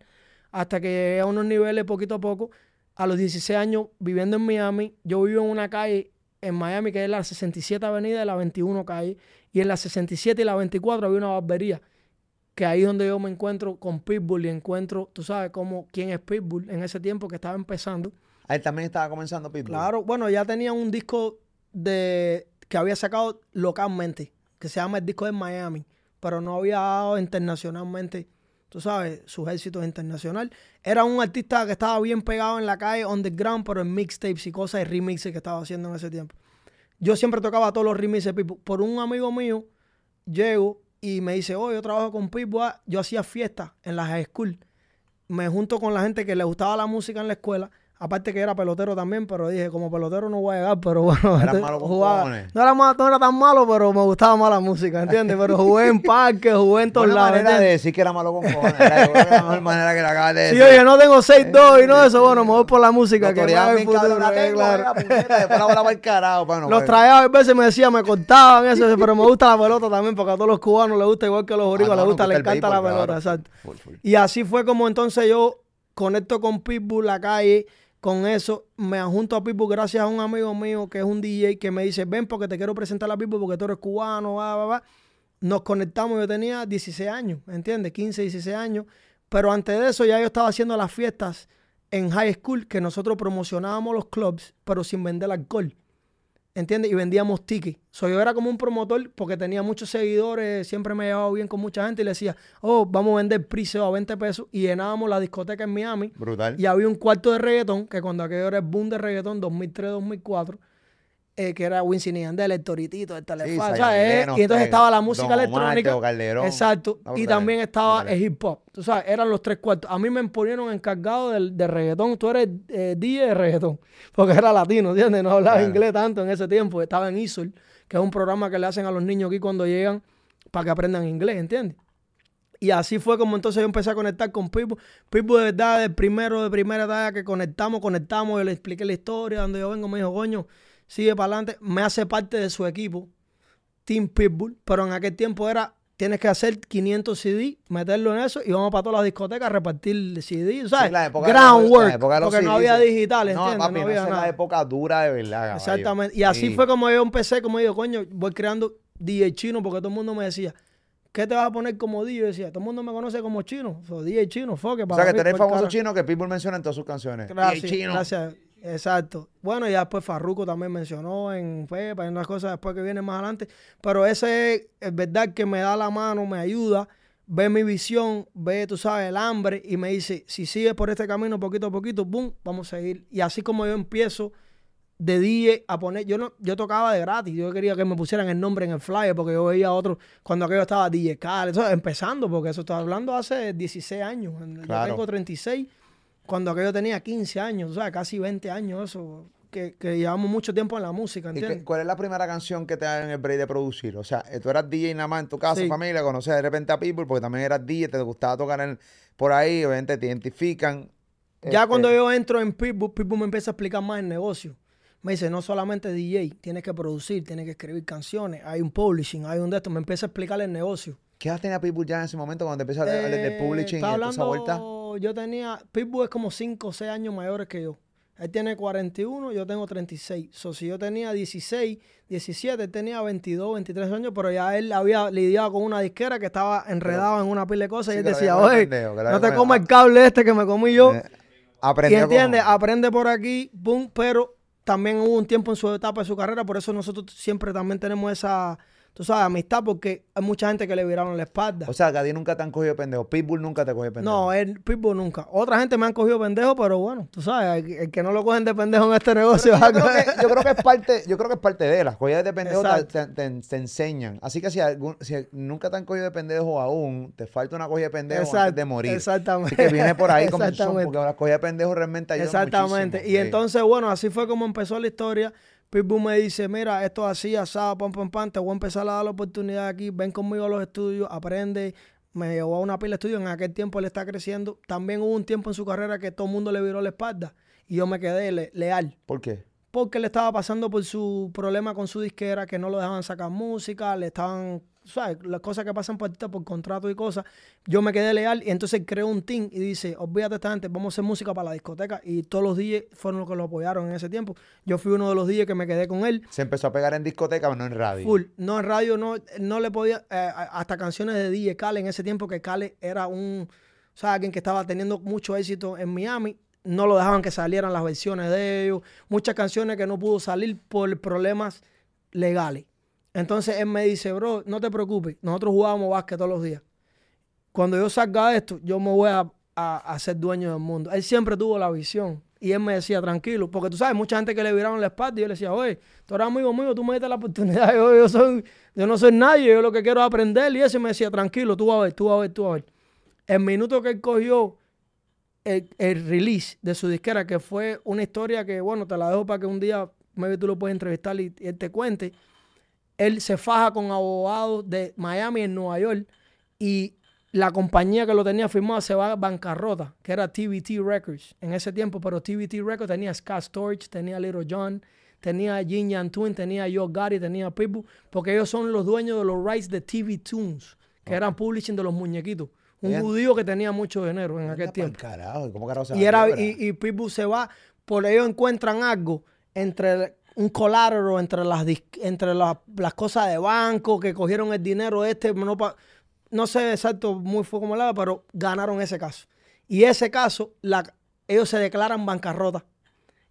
hasta que llegué a unos niveles poquito a poco. A los 16 años, viviendo en Miami, yo vivo en una calle en Miami que es la 67 Avenida y la 21 calle, y en la 67 y la 24 había una barbería, que ahí es donde yo me encuentro con Pitbull y encuentro, tú sabes cómo, quién es Pitbull en ese tiempo que estaba empezando. Ah, Él también estaba comenzando Pitbull. Claro, bueno, ya tenía un disco de que había sacado localmente, que se llama el disco de Miami, pero no había dado internacionalmente, tú sabes, sus éxitos internacional. Era un artista que estaba bien pegado en la calle, underground, pero en mixtapes y cosas de remixes que estaba haciendo en ese tiempo. Yo siempre tocaba todos los remixes de Pitbull. Por un amigo mío, llego y me dice, oh, yo trabajo con Pitbull. Ah, Yo hacía fiestas en la high school me junto con la gente que le gustaba la música en la escuela Aparte que era pelotero también, pero dije, como pelotero no voy a llegar, pero bueno. Era malo con jugaba, no, era ma- no era tan malo, pero me gustaba más la música, ¿entiendes? Pero jugué en parques, jugué en todos lados. manera de ¿entiendes? decir que era malo con cojones. Era la mejor manera que la acabas de Sí, decir. oye, no tengo 6-2 y no eso, bueno, me voy por la música, que bien futuro, la tengo, claro. venga, puñeta, después la bola para el carajo. Bueno, Los traía a veces me decía, me cortaban eso, pero me gusta la pelota también, porque a todos los cubanos les gusta igual que a los ah, boricuas, no, les gusta, les encanta la pelota, exacto. Y así fue como entonces yo conecto con Pitbull la calle, con eso me adjunto a Pitbull gracias a un amigo mío que es un DJ que me dice, ven porque te quiero presentar a Pitbull porque tú eres cubano, va, va, va. Nos conectamos, yo tenía 16 años, ¿entiendes? 15, 16 años. Pero antes de eso ya yo estaba haciendo las fiestas en high school que nosotros promocionábamos los clubs, pero sin vender alcohol. ¿Entiendes? Y vendíamos tickets. So, yo era como un promotor porque tenía muchos seguidores, siempre me llevaba bien con mucha gente y le decía, oh, vamos a vender priseo a 20 pesos y llenábamos la discoteca en Miami Brutal. y había un cuarto de reggaetón, que cuando aquello era el boom de reggaetón, 2003-2004, eh, que era Wisin y el Toritito, el Telefaz, Zion ¿sabes? Eh, y entonces eh, estaba la música Don Omar, electrónica. Teo Calderón. Exacto. No, y brutales, también estaba el hip hop. Tú sabes, eran los tres cuartos. A mí me ponieron encargado del, de reggaetón. Tú eres eh, DJ de reggaetón. Porque era latino, ¿entiendes? No hablaba Claro. inglés tanto en ese tiempo. Estaba en ISOL, que es un programa que le hacen a los niños aquí cuando llegan para que aprendan inglés, ¿entiendes? Y así fue como entonces yo empecé a conectar con Pitbull. Pitbull de verdad, el primero de primera edad que conectamos, conectamos, yo le expliqué la historia, donde yo vengo, me dijo, coño, sigue para adelante. Me hace parte de su equipo, Team Pitbull, pero en aquel tiempo era, tienes que hacer 500 CD, meterlo en eso y vamos para todas las discotecas a repartir CD, ¿sabes? Sí, la época Groundwork, la época porque no había digitales, No, ¿entiendes? papi, no no, había nada. la época dura de verdad, caballo. Exactamente. Y así Sí. fue como yo empecé, como digo, coño, voy creando DJ chino porque todo el mundo me decía, ¿qué te vas a poner como DJ? Yo decía, todo el mundo me conoce como chino. So, DJ chino, fuck it, O sea, que por famoso cara. chino que Pitbull menciona en todas sus canciones. Gracias, chino. gracias. Exacto. Bueno, y después Farruko también mencionó en Pepa y en las cosas después que vienen más adelante. Pero ese es, verdad que me da la mano, me ayuda, ve mi visión, ve, tú sabes, el hambre y me dice, si sigues por este camino poquito a poquito, boom, vamos a seguir. Y así como yo empiezo de DJ a poner, yo no, yo tocaba de gratis, yo quería que me pusieran el nombre en el flyer porque yo veía a otros, cuando aquello estaba DJ eso, empezando, porque eso estaba hablando hace 16 años, yo Claro. tengo 36, cuando aquello tenía 15 años, o sea, casi 20 años, eso, que, que llevamos mucho tiempo en la música, ¿Y qué- ¿entiendes? cuál es la primera canción que te dan en el break de producir? O sea, eh, tú eras DJ nada más en tu casa, Sí. familia, conoces de repente a Pitbull porque también eras DJ, te gustaba tocar en- por ahí, obviamente te identifican. Ya Este, cuando yo entro en Pitbull, Pitbull me empieza a explicar más el negocio. Me dice, no solamente DJ, tienes que producir, tienes que escribir canciones, hay un publishing, hay un de estos. Me empieza a explicar el negocio. ¿Qué edad tenía Pitbull ya en ese momento cuando te empiezas a hablar de Eh, publishing y toda esa vuelta? Yo tenía, Pitbull es como 5 o 6 años mayores que yo. Él tiene 41, yo tengo 36. So, si yo tenía 16, 17, él tenía 22, 23 años, pero ya él había lidiado con una disquera que estaba enredado en una pila de cosas Sí, y él decía, oye, no te comas mal". el cable este que me comí yo. Eh, Y aprendió entiende, como- aprende por aquí, boom, pero también hubo un tiempo en su etapa de su carrera, por eso nosotros siempre también tenemos esa, tú sabes, amistad, porque hay mucha gente que le viraron la espalda. O sea, que a ti nunca te han cogido de pendejo. Pitbull nunca te cogió de pendejo. no, el Pitbull nunca. Otra gente me han cogido pendejo, pero bueno, tú sabes, el, el que no lo cogen de pendejo en este negocio. Yo creo, que, yo creo que es parte, yo creo que es parte de las cogidas de pendejo te, Exacto. te- te- te enseñan. Así que si, algún- si nunca te han cogido de pendejo aún, te falta una cogida de pendejo antes de morir. Exactamente. Así que viene por ahí como son, porque las cogidas de pendejo realmente ayudan Exactamente. muchísimo. Y Sí. entonces, bueno, así fue como empezó la historia. Pitbull me dice, mira, esto así, asado, pam, pam, pam, te voy a empezar a dar la oportunidad aquí, ven conmigo a los estudios, aprende. Me llevó a una pila de estudios, en aquel tiempo él está creciendo. También hubo un tiempo en su carrera que todo el mundo le viró la espalda y yo me quedé le- leal. ¿Por qué? Porque él estaba pasando por su problema con su disquera, que no lo dejaban sacar música, le estaban, ¿sabes? Las cosas que pasan por, por contrato y cosas. Yo me quedé leal y entonces creó un team y dice, olvídate esta gente, vamos a hacer música para la discoteca. Y todos los DJs fueron los que lo apoyaron en ese tiempo. Yo fui uno de los DJs que me quedé con él. Se empezó a pegar en discoteca, pero no en radio. Full. No en radio, no, no le podía, eh, hasta canciones de DJ Khaled en ese tiempo que Khaled era un, o sea, alguien que estaba teniendo mucho éxito en Miami. No lo dejaban que salieran las versiones de ellos. Muchas canciones que no pudo salir por problemas legales. Entonces él me dice, bro, no te preocupes, nosotros jugábamos básquet todos los días. Cuando yo salga de esto, yo me voy a, a- a ser dueño del mundo. Él siempre tuvo la visión. Y él me decía, tranquilo, porque tú sabes, mucha gente que le viraron la espalda y yo le decía, oye, tú eres amigo mío, tú me diste la oportunidad, yo, yo, soy, yo no soy nadie, yo lo que quiero es aprender. Y ese me decía, tranquilo, tú vas a ver, tú vas a ver, tú vas a ver. El minuto que él cogió el, el release de su disquera, que fue una historia que, bueno, te la dejo para que un día maybe tú lo puedes entrevistar y, y él te cuente. Él se faja con abogados de Miami en Nueva York y la compañía que lo tenía firmado se va a bancarrota, que era TVT Records en ese tiempo, pero TVT Records tenía Scott Storch, tenía Little John, tenía Jin Yan Twin, tenía Yo Gotti, tenía Pitbull, porque ellos son los dueños de los rights de TV Tunes, que eran publishing de los muñequitos. Un judío que tenía mucho dinero en aquel tiempo. Carajo, ¿y ¿cómo carajo se Y, era, y, y Pitbull se va, por ellos encuentran algo entre un collateral, entre las entre las, las cosas de banco, que cogieron el dinero este, no, pa- no sé exacto muy fue como la, pero ganaron ese caso. Y ese caso, la, ellos se declaran bancarrota.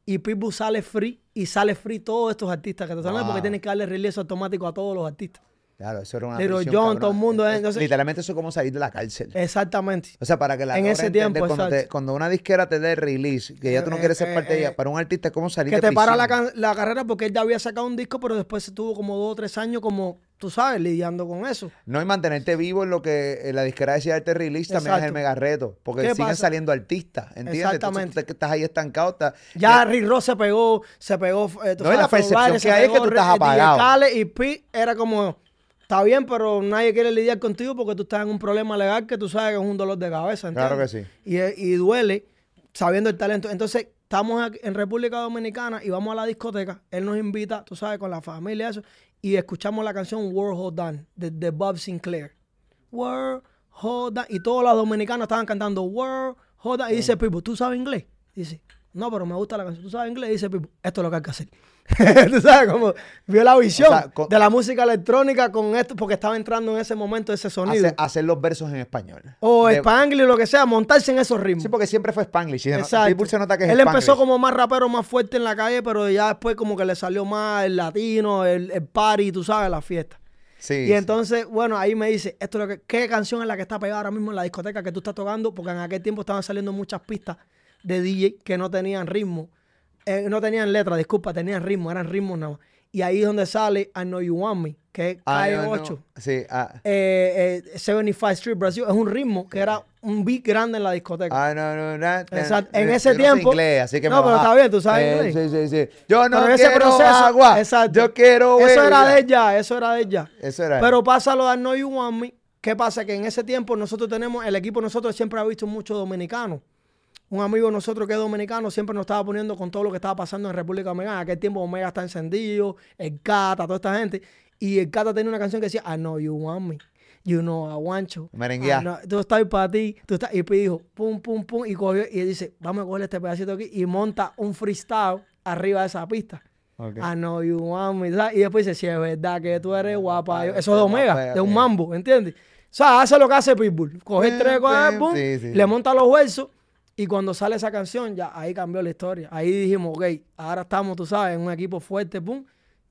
Y Pitbull sale free y sale free todos estos artistas que te hablando Wow. porque tienen que darle release automático a todos los artistas. Claro, eso era una Little prisión, John, cabrón. todo el mundo, Es- entonces- Literalmente eso es como salir de la cárcel. Exactamente. O sea, para que la En ese tiempo, cuando, te- exacto. cuando una disquera te dé release, que ya tú no Eh, quieres ser eh, parte de eh, ella, para un artista es como salir que de te para la, la carrera porque él ya había sacado un disco, pero después se tuvo como dos o tres años como, tú sabes, lidiando con eso. No, y mantenerte vivo en lo que eh, la disquera decía darte release también es el Exacto. mega reto. Porque ¿Qué siguen pasa? saliendo artistas, ¿entiendes? Exactamente. Entonces tú estás ahí estancado. estás- Ya Rick Ross se pegó, se pegó. eh, No, y la Flo percepción que hay es que tú estás eh, apagado. Y Pete era como, está bien, pero nadie quiere lidiar contigo porque tú estás en un problema legal que tú sabes que es un dolor de cabeza. Claro ¿entiendes? que sí. Y, y duele sabiendo el talento. Entonces, estamos en República Dominicana y vamos a la discoteca. Él nos invita, tú sabes, con la familia, eso. Y escuchamos la canción World Hold On de, de Bob Sinclair. World Hold On. Y todos los dominicanos estaban cantando World Hold On. Y dice Pipo, ¿tú sabes inglés? Dice, no, pero me gusta la canción. ¿Tú sabes inglés? Dice Pipo, esto es lo que hay que hacer. tú sabes, como vio la visión O sea, con- de la música electrónica con esto, porque estaba entrando en ese momento ese sonido. Hacer, hacer los versos en español. o De- Spanglish o lo que sea, montarse en esos ritmos. Sí, porque siempre fue Spanglish. no- Exacto. Pitbull se nota que es Él empezó como más rapero, más fuerte en la calle, pero ya después como que le salió más el latino, el, el party, tú sabes, la fiesta. Sí, y sí. entonces, bueno, ahí me dice, esto es lo que, ¿qué canción es la que está pegada ahora mismo en la discoteca que tú estás tocando? Porque en aquel tiempo estaban saliendo muchas pistas de DJ que no tenían ritmo, eh, no tenían letra, disculpa, tenían ritmo, eran ritmos nada más. Y ahí es donde sale I Know You Want Me, que es Ah, calle no, no. 8. Sí, ah. Eh, eh, 75 Street Brasil es un ritmo que era un beat grande en la discoteca. Ah, no, no, no, Exacto. En yo ese no sé tiempo- inglés, así que No, pero está bien, tú sabes Eh. Sí, sí, sí. Yo no Pero ese quiero proceso- agua. exacto. Yo quiero Eso era de ella, eso era de ella. Eso era. Pero pasa lo de I Know You Want Me. ¿Qué pasa? Que en ese tiempo nosotros tenemos, el equipo nosotros siempre ha visto muchos dominicanos. Un amigo de nosotros que es dominicano siempre nos estaba poniendo con todo lo que estaba pasando en República Dominicana. En aquel tiempo Omega está encendido, el Cata, toda esta gente. Y el Cata tenía una canción que decía, I know you want me. You know I want you. Merenguear. I know- Tú estás para ti. Tú estás, y dijo, pum, pum, pum. Y cogió y él dice, vamos a coger este pedacito aquí. Y monta un freestyle arriba de esa pista. Ok. I know you want me. ¿sabes? Y después dice, si es verdad que tú eres guapa. Yo- Eso es de Omega, de un mambo, ¿entiendes? O sea, hace lo que hace Pitbull. Coge Pim, tres cosas, pim, pum, sí, sí. le monta los versos. Y cuando sale esa canción, ya ahí cambió la historia. Ahí dijimos, ok, ahora estamos, tú sabes, en un equipo fuerte, pum.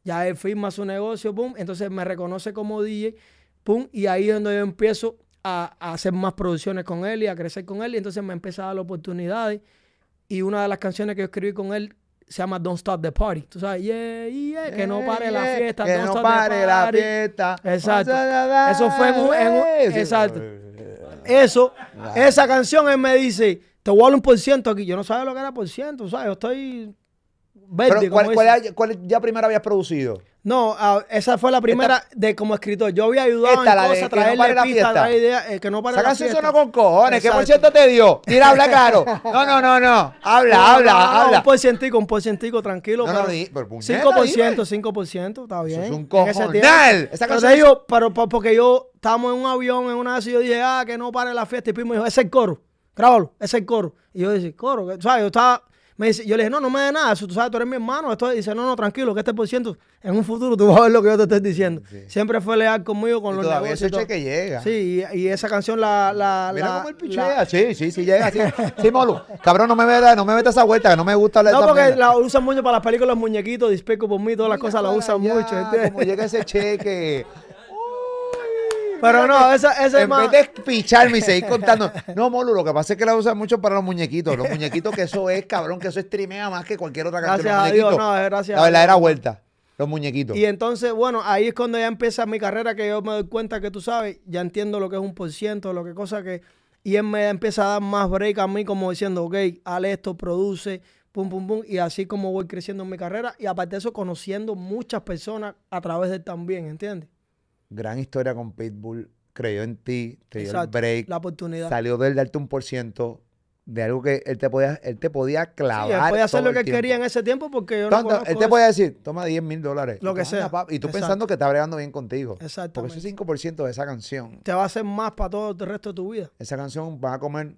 Ya él firma su negocio, pum. Entonces me reconoce como DJ, pum. Y ahí es donde yo empiezo a, a hacer más producciones con él y a crecer con él. Y entonces me empieza a dar oportunidades. Y una de las canciones que yo escribí con él se llama Don't Stop the Party. Tú sabes, yeah, yeah, que no pare la fiesta. Que don't no stop the pare la party. fiesta. Exacto. Eso fue en un- en un- exacto. Eso, esa canción él me dice, te voy a dar un por ciento aquí. Yo no sabía lo que era por ciento, ¿sabes? Yo estoy verde, Pero, ¿cuál, ya primero habías producido? No, ah, esa fue la primera de como escritor. Yo había ayudado Esta, en la de cosas, no traerle pistas, fiesta. traer ideas, eh, que no pare Esa la fiesta. sonó con cojones. ¿Qué por ciento te dio? Mira, habla claro. No, no, no, no. Habla, No, habla, no, no, habla. Un porcientico, un porcientico, tranquilo. No, no, pero di- pero puñeta, 5%, 5%, está bien. es un cojonal. Esa Pero te es- digo, pero, po- porque yo estábamos en un avión en una vez y yo dije, ah, que no pare la fiesta. Y Pi me dijo, ese es el coro, grábalo, ese es el coro. Y yo dije, coro. Yo estaba, me dice, yo le dije, no, no me de nada, eso, tú sabes, tú eres mi hermano. Esto, dice, no, no, tranquilo, que este por ciento, en un futuro tú vas a ver lo que yo te estoy diciendo. Siempre fue leal conmigo con Y los todavía negocios. ese cheque llega. Sí, y, y esa canción la... la, Mira la- cómo él la-. Sí, sí, sí llega. Sí, sí Molu. Cabrón, no me metas no me metas esa vuelta, que no me gusta hablar No, porque la usan mucho para las películas, los muñequitos, Dispeco por mí, todas las cosas las Mira usan mucho. Como llega ese cheque. Pero no, esa, esa es En más... vez de picharme y seguir contando. No, Molu, lo que pasa es que la usan mucho para los muñequitos. Los muñequitos, que eso es, cabrón, que eso streamea más que cualquier otra canción. Gracias a Dios, no, es gracias La verdadera vuelta. Los muñequitos. Y entonces, bueno, ahí es cuando ya empieza mi carrera, que yo me doy cuenta que tú sabes, ya entiendo lo que es un por ciento, lo que cosa que Y él me empieza a dar más break a mí como diciendo, ok, haz esto, produce, pum, pum, pum. Y así como voy creciendo en mi carrera. Y aparte de eso, conociendo muchas personas a través de él también, ¿entiendes? Gran historia con Pitbull. Creyó en ti, te dio el Exacto, break. La oportunidad. Salió de él darte un por ciento de algo que él te podía, él te podía Sí, clavar. él podía hacer todo lo que él quería en ese tiempo porque yo no Tonto, conozco él te eso. podía decir, toma 10 mil dólares. Lo que sea. Y tú Exacto. pensando que está bregando bien contigo. Porque Exactamente. ese 5% de esa canción, Te va a hacer más para todo el resto de tu vida. esa canción van a comer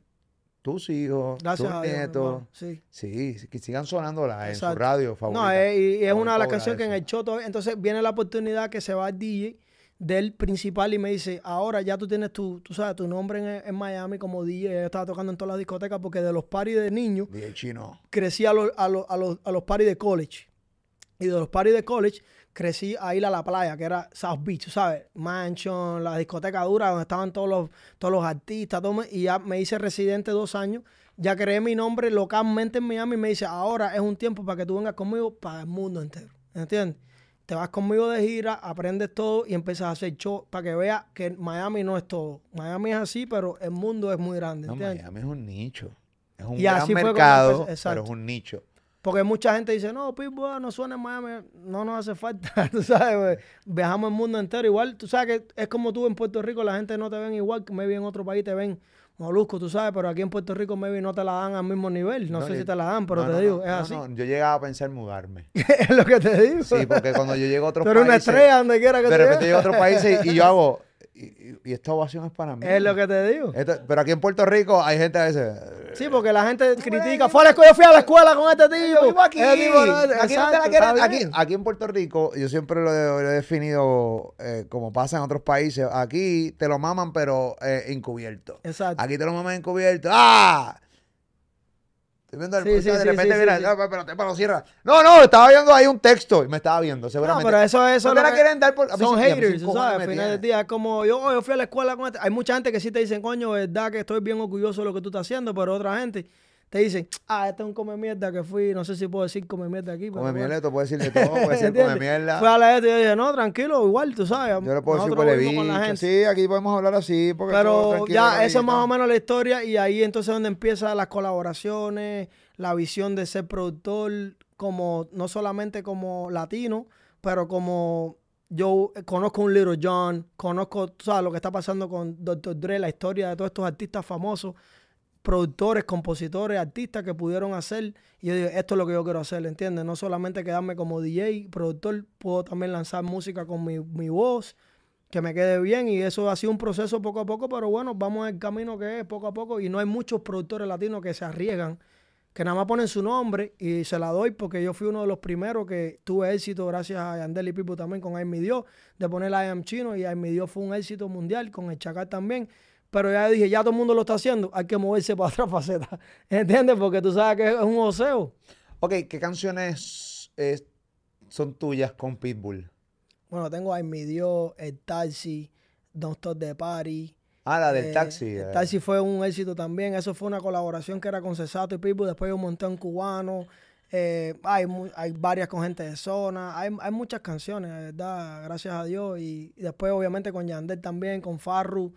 tus hijos, Gracias tus nietos. Sí. Sí, que sigan sonándola en su Exacto. radio favorita. No, es, y, es una de las canciones que en el show todavía- Entonces viene la oportunidad que se va al DJ del principal y me dice, ahora ya tú tienes tu, tú sabes, tu nombre en, en Miami como DJ. Estaba tocando en todas las discotecas porque de los parties de niños Chino. crecí a los, a los, a los, a los parties de college. Y de los parties de college crecí a ir a la playa, que era South Beach, ¿sabes? Mansion, la discoteca dura, donde estaban todos los, todos los artistas. todo y ya me hice residente dos años. Ya creé mi nombre localmente en Miami y me dice, ahora es un tiempo para que tú vengas conmigo para el mundo entero. ¿Entiendes? Te vas conmigo de gira, aprendes todo y empiezas a hacer show para que veas que Miami no es todo. Miami es así, pero el mundo es muy grande. No, ¿entiendes? Miami es un nicho. Es un Y gran así mercado, pero es un nicho. Porque mucha gente dice, no, Pitbull no suena en Miami, no nos hace falta, tú sabes, güey. viajamos el mundo entero igual, tú sabes que es como tú en Puerto Rico, la gente no te ven igual, que maybe en otro país te ven molusco, tú sabes, pero aquí en Puerto Rico maybe no te la dan al mismo nivel, no, sé si te la dan, pero no, te no, digo, es así, no, Yo llegaba a pensar mudarme. es lo que te digo. Sí, porque cuando yo llego a otros Tú eres una países, estrella donde quiera que de te repente llego a otros países y yo hago, y, y- esta ovación es para mí. Es lo que te digo. Pero aquí en Puerto Rico hay gente a veces. Sí, porque la gente critica, fue a la escuela, yo fui a la escuela con este tipo. Aquí. ese tipo no- aquí, no te exacto, la aquí, aquí en Puerto Rico, yo siempre lo, he- lo he definido eh, como pasa en otros países. Aquí te lo maman, pero eh, encubierto. Exacto. Aquí te lo maman encubierto. ¡Ah! Estoy viendo el Sí, sí, de sí, repente, sí, mira, sí, sí. no, pero te pero cierra. No, no, estaba viendo ahí un texto y me estaba viendo, No, seguramente. pero eso, eso No es te la quieren dar por- Son haters, tú sabes. Al final del día es como yo, yo fui a la escuela con este. Hay mucha gente que sí te dicen, coño, verdad que estoy bien orgulloso de lo que tú estás haciendo, pero otra gente te dicen, ah, este es un come mierda que fui, no sé si puedo decir come mierda aquí. Come bueno. mierda, tú puedes decir de todo, puedes decir come mierda. Fue a la gente y yo dije, no, tranquilo, igual, tú sabes. Yo le puedo decir gente. Sí, aquí podemos hablar así. Porque Pero ya, eso es más o menos la historia y ahí entonces es donde empiezan las colaboraciones, la visión de ser productor, como no solamente como latino, pero como yo conozco un Little John, conozco, tú sabes, lo que está pasando con Dr. Dre, la historia de todos estos artistas famosos, productores, compositores, artistas que pudieron hacer. Y yo digo, esto es lo que yo quiero hacer, ¿entiendes? No solamente quedarme como DJ, productor, puedo también lanzar música con mi, mi voz, que me quede bien. Y eso ha sido un proceso poco a poco, pero bueno, vamos el camino que es poco a poco. Y no hay muchos productores latinos que se arriesgan, que nada más ponen su nombre y se la doy porque yo fui uno de los primeros que tuve éxito gracias a Yandel y Pipo también con Ay Mi Dios, de poner I Am Chino y Ay Mi Dios fue un éxito mundial, con el Chacal también. Pero ya dije, ya todo el mundo lo está haciendo, hay que moverse para otra faceta. ¿Entiendes? Porque tú sabes que es un oseo. Ok, ¿qué canciones eh, son tuyas con Pitbull? Bueno, tengo Ay Mi Dios, El Taxi, Don't Stop the Party. Ah, la del Eh, taxi. El eh. Taxi fue un éxito también. Eso fue una colaboración que era con Cesato y Pitbull. Después yo monté un cubano. Eh, hay, hay varias con gente de zona. Hay, hay muchas canciones, de verdad, gracias a Dios. Y, y después, obviamente, con Yandel también, con Farru.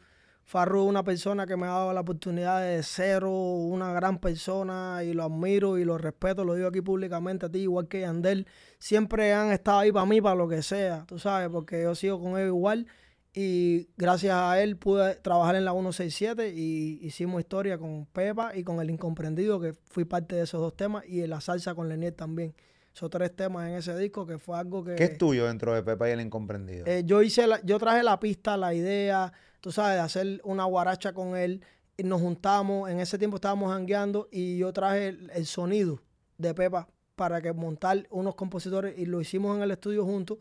Farru es una persona que me ha dado la oportunidad de cero, una gran persona, y lo admiro y lo respeto, lo digo aquí públicamente a ti, igual que Yandel. Siempre han estado ahí para mí, para lo que sea, tú sabes, porque yo sigo con él igual. Y gracias a él pude trabajar en la 167 y hicimos historia con Pepa y con El Incomprendido, que fui parte de esos dos temas, y en la salsa con Lenier también. Esos tres temas en ese disco, que fue algo que... ¿Qué es tuyo dentro de Pepa y el Incomprendido? Eh, yo hice la- yo traje la pista, la idea, tú sabes, hacer una guaracha con él. Y nos juntamos, en ese tiempo estábamos jangueando y yo traje el, el sonido de Pepa para que montar unos compositores y lo hicimos en el estudio juntos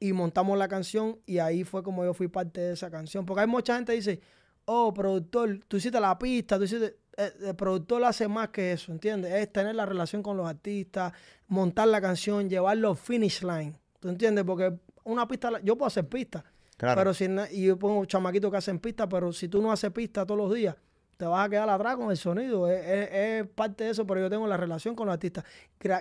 y montamos la canción y ahí fue como yo fui parte de esa canción. Porque hay mucha gente que dice, oh, productor, tú hiciste la pista, tú hiciste... eh, El productor hace más que eso, ¿entiendes? Es tener la relación con los artistas, montar la canción, llevarlo finish line. ¿Tú entiendes? Porque una pista, yo puedo hacer pista, Claro. pero si y yo pongo chamaquitos que hacen pista, pero si tú no haces pista todos los días, te vas a quedar atrás con el sonido. Es, es- es parte de eso, pero yo tengo la relación con los artistas.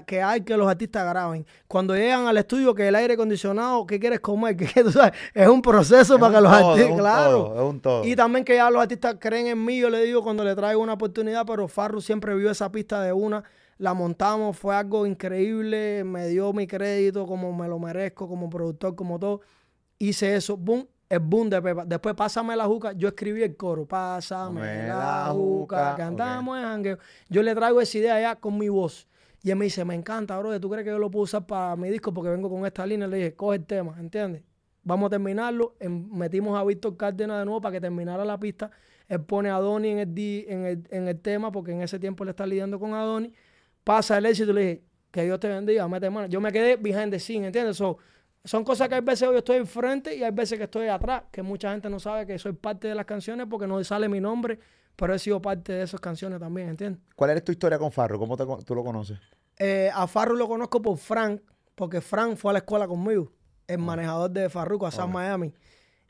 Que, hay que los artistas graben. Cuando llegan al estudio, que el aire acondicionado, ¿qué quieres comer? ¿Qué, tú sabes? Es un proceso Es para que los todo, artistas, claro. todo, es un todo. Y también que ya los artistas creen en mí, yo le digo cuando le traigo una oportunidad, pero Farru siempre vio esa pista de una, la montamos, fue algo increíble, me dio mi crédito como me lo merezco, como productor, como todo. Hice eso, boom, el boom de Pepa. Después, pásame la juca, yo escribí el coro, pásame Me la juca, andamos en jangueo. Yo le traigo esa idea ya con mi voz. Y él me dice, me encanta, bro, ¿tú crees que yo lo puedo usar para mi disco? Porque vengo con esta línea. Le dije, coge el tema, ¿entiendes? Vamos a terminarlo. Em- metimos a Víctor Cárdenas de nuevo para que terminara la pista. Él pone a Donny en el, en, el, en el tema, porque en ese tiempo él está lidiando con Adoni. Pasa el éxito y le dije, que Dios te bendiga, mete mano. Yo me quedé behind the scene, ¿entiendes? So, son cosas que hay veces yo estoy enfrente y hay veces que estoy atrás, que mucha gente no sabe que soy parte de las canciones porque no sale mi nombre, pero he sido parte de esas canciones también, ¿entiendes? ¿Cuál es tu historia con Farro? ¿Cómo te tú lo conoces? Eh, a Farru lo conozco por Frank, porque Frank fue a la escuela conmigo, el manejador de Farruko a San Miami.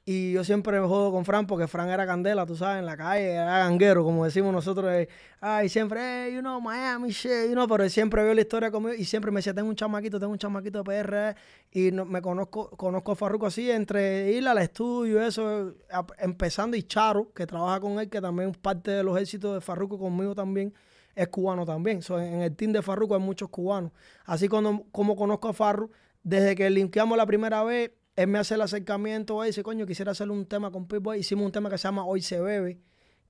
Y yo siempre me jodo con Frank porque Frank era candela, tú sabes, en la calle, era ganguero, como decimos nosotros. eh, Ay, siempre, hey, you know, Miami shit, you know, pero él siempre vio la historia conmigo y siempre me decía, tengo un chamaquito, tengo un chamaquito de PR. Y no- me conozco, conozco a Farruko así, entre ir al estudio, eso, empezando, y Charo, que trabaja con él, que también es parte de los éxitos de Farruko conmigo también es cubano también. So, en el team de Farruko hay muchos cubanos. Así cuando, como conozco a Farru, desde que linkeamos la primera vez, él me hace el acercamiento, y dice, coño, quisiera hacer un tema con Pitbull. Hicimos un tema que se llama Hoy se bebe,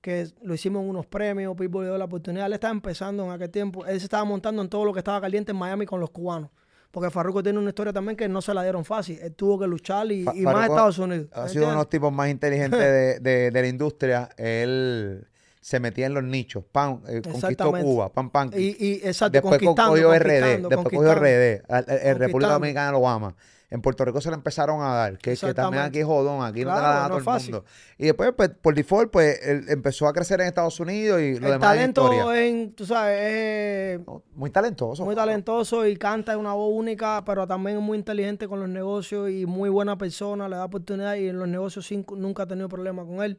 que lo hicimos en unos premios, Pitbull le dio la oportunidad. Él estaba empezando en aquel tiempo, él se estaba montando en todo lo que estaba caliente en Miami con los cubanos. Porque Farruko tiene una historia también que no se la dieron fácil. Él tuvo que luchar y, y más Estados Unidos. Ha ¿me sido uno de los tipos más inteligentes de, de- de la industria. Él se metía en los nichos. Pan, eh, conquistó. Cuba, pan, pan. Y, y exacto, Después cogió RD, después cogió. RD. El República. Dominicana lo ama. En Puerto Rico se le empezaron a dar, que, que también aquí es jodón, aquí no te la dan a todo es el mundo. Y después, pues, por default, pues, él empezó a crecer en Estados Unidos y lo El demás es talento historia. en, tú sabes, es Muy talentoso. muy claro. talentoso y canta de una voz única, pero también es muy inteligente con los negocios y muy buena persona, le da oportunidad y en los negocios sin- nunca ha tenido problema con él.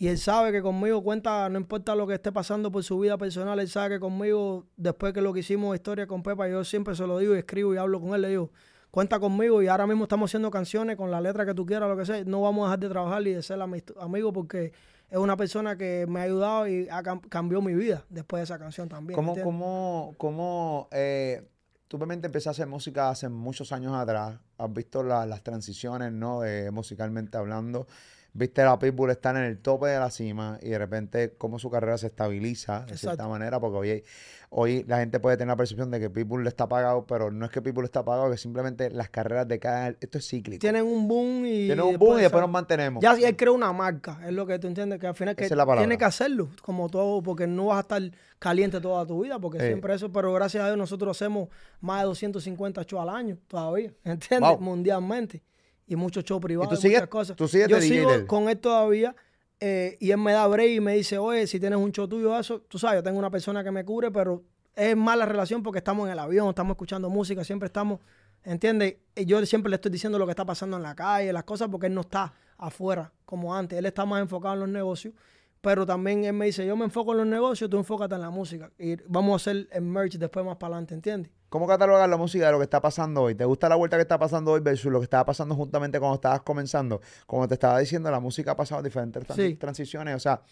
Y él sabe que conmigo cuenta, no importa lo que esté pasando por su vida personal, él sabe que conmigo, después que lo que hicimos historia con Pepa, yo siempre se lo digo y escribo y hablo con él, le digo, cuenta conmigo y ahora mismo estamos haciendo canciones con la letra que tú quieras, lo que sea, no vamos a dejar de trabajar y de ser amigos porque es una persona que me ha ayudado y ha cam- cambió mi vida después de esa canción también. ¿Cómo, cómo, cómo, eh, tú obviamente empezaste a hacer música hace muchos años atrás, has visto la- las transiciones, ¿no? De, musicalmente hablando, viste a Pitbull estar en el tope de la cima y de repente cómo su carrera se estabiliza de cierta manera, porque hoy, hoy la gente puede tener la percepción de que Pitbull está pagado, pero no es que Pitbull está pagado, que simplemente las carreras de cada, esto es cíclico. Tienen un boom y. Tiene un boom y después nos mantenemos. Ya él crea una marca, es lo que tú entiendes, que al final que tiene que hacerlo, como todo, porque no vas a estar caliente toda tu vida, porque siempre eso, pero gracias a Dios nosotros hacemos más de 250 shows al año todavía, ¿entiendes? Wow. Mundialmente. Y muchos shows privados, sigues- muchas cosas. tú sigues Yo DJ sigo con él todavía eh, y él me da break y me dice, oye, si tienes un show tuyo, eso, tú sabes, yo tengo una persona que me cubre, pero es más la relación porque estamos en el avión, estamos escuchando música, siempre estamos, ¿entiendes? Y yo siempre le estoy diciendo lo que está pasando en la calle, las cosas, porque él no está afuera como antes, él está más enfocado en los negocios, pero también él me dice, yo me enfoco en los negocios, tú enfócate en la música y vamos a hacer el merch después más para adelante, ¿entiendes? ¿Cómo catalogas la música de lo que está pasando hoy? ¿Te gusta la vuelta que está pasando hoy versus lo que estaba pasando juntamente cuando estabas comenzando? Como te estaba diciendo, la música ha pasado diferentes Sí. transiciones. O sea,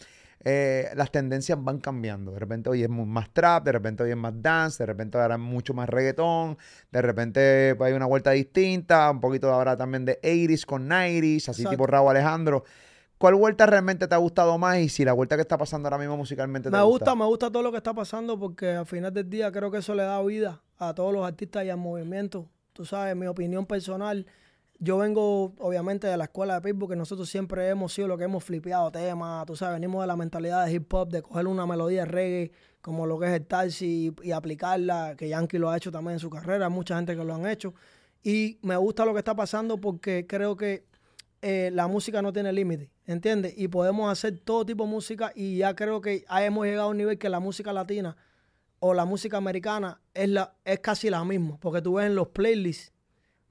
eh, las tendencias van cambiando. De repente hoy es más trap, de repente hoy es más dance, de repente ahora es mucho más reggaetón, de repente pues, hay una vuelta distinta, un poquito ahora también de 80s con 90s, así Exacto. tipo Raúl Alejandro. ¿Cuál vuelta realmente te ha gustado más y si la vuelta que está pasando ahora mismo musicalmente te Me gusta, me gusta todo lo que está pasando porque al final del día creo que eso le da vida a todos los artistas y al movimiento. Tú sabes, mi opinión personal, yo vengo obviamente de la escuela de Pitbull, que nosotros siempre hemos sido lo que hemos flipeado temas, tú sabes, venimos de la mentalidad de hip hop, de coger una melodía de reggae como lo que es el taxi y, y aplicarla, que Yankee lo ha hecho también en su carrera, hay mucha gente que lo han hecho. Y me gusta lo que está pasando porque creo que eh, la música no tiene límite, ¿entiendes? Y podemos hacer todo tipo de música y ya creo que ya hemos llegado a un nivel que la música latina o la música americana es, la, es casi la misma, porque tú ves en los playlists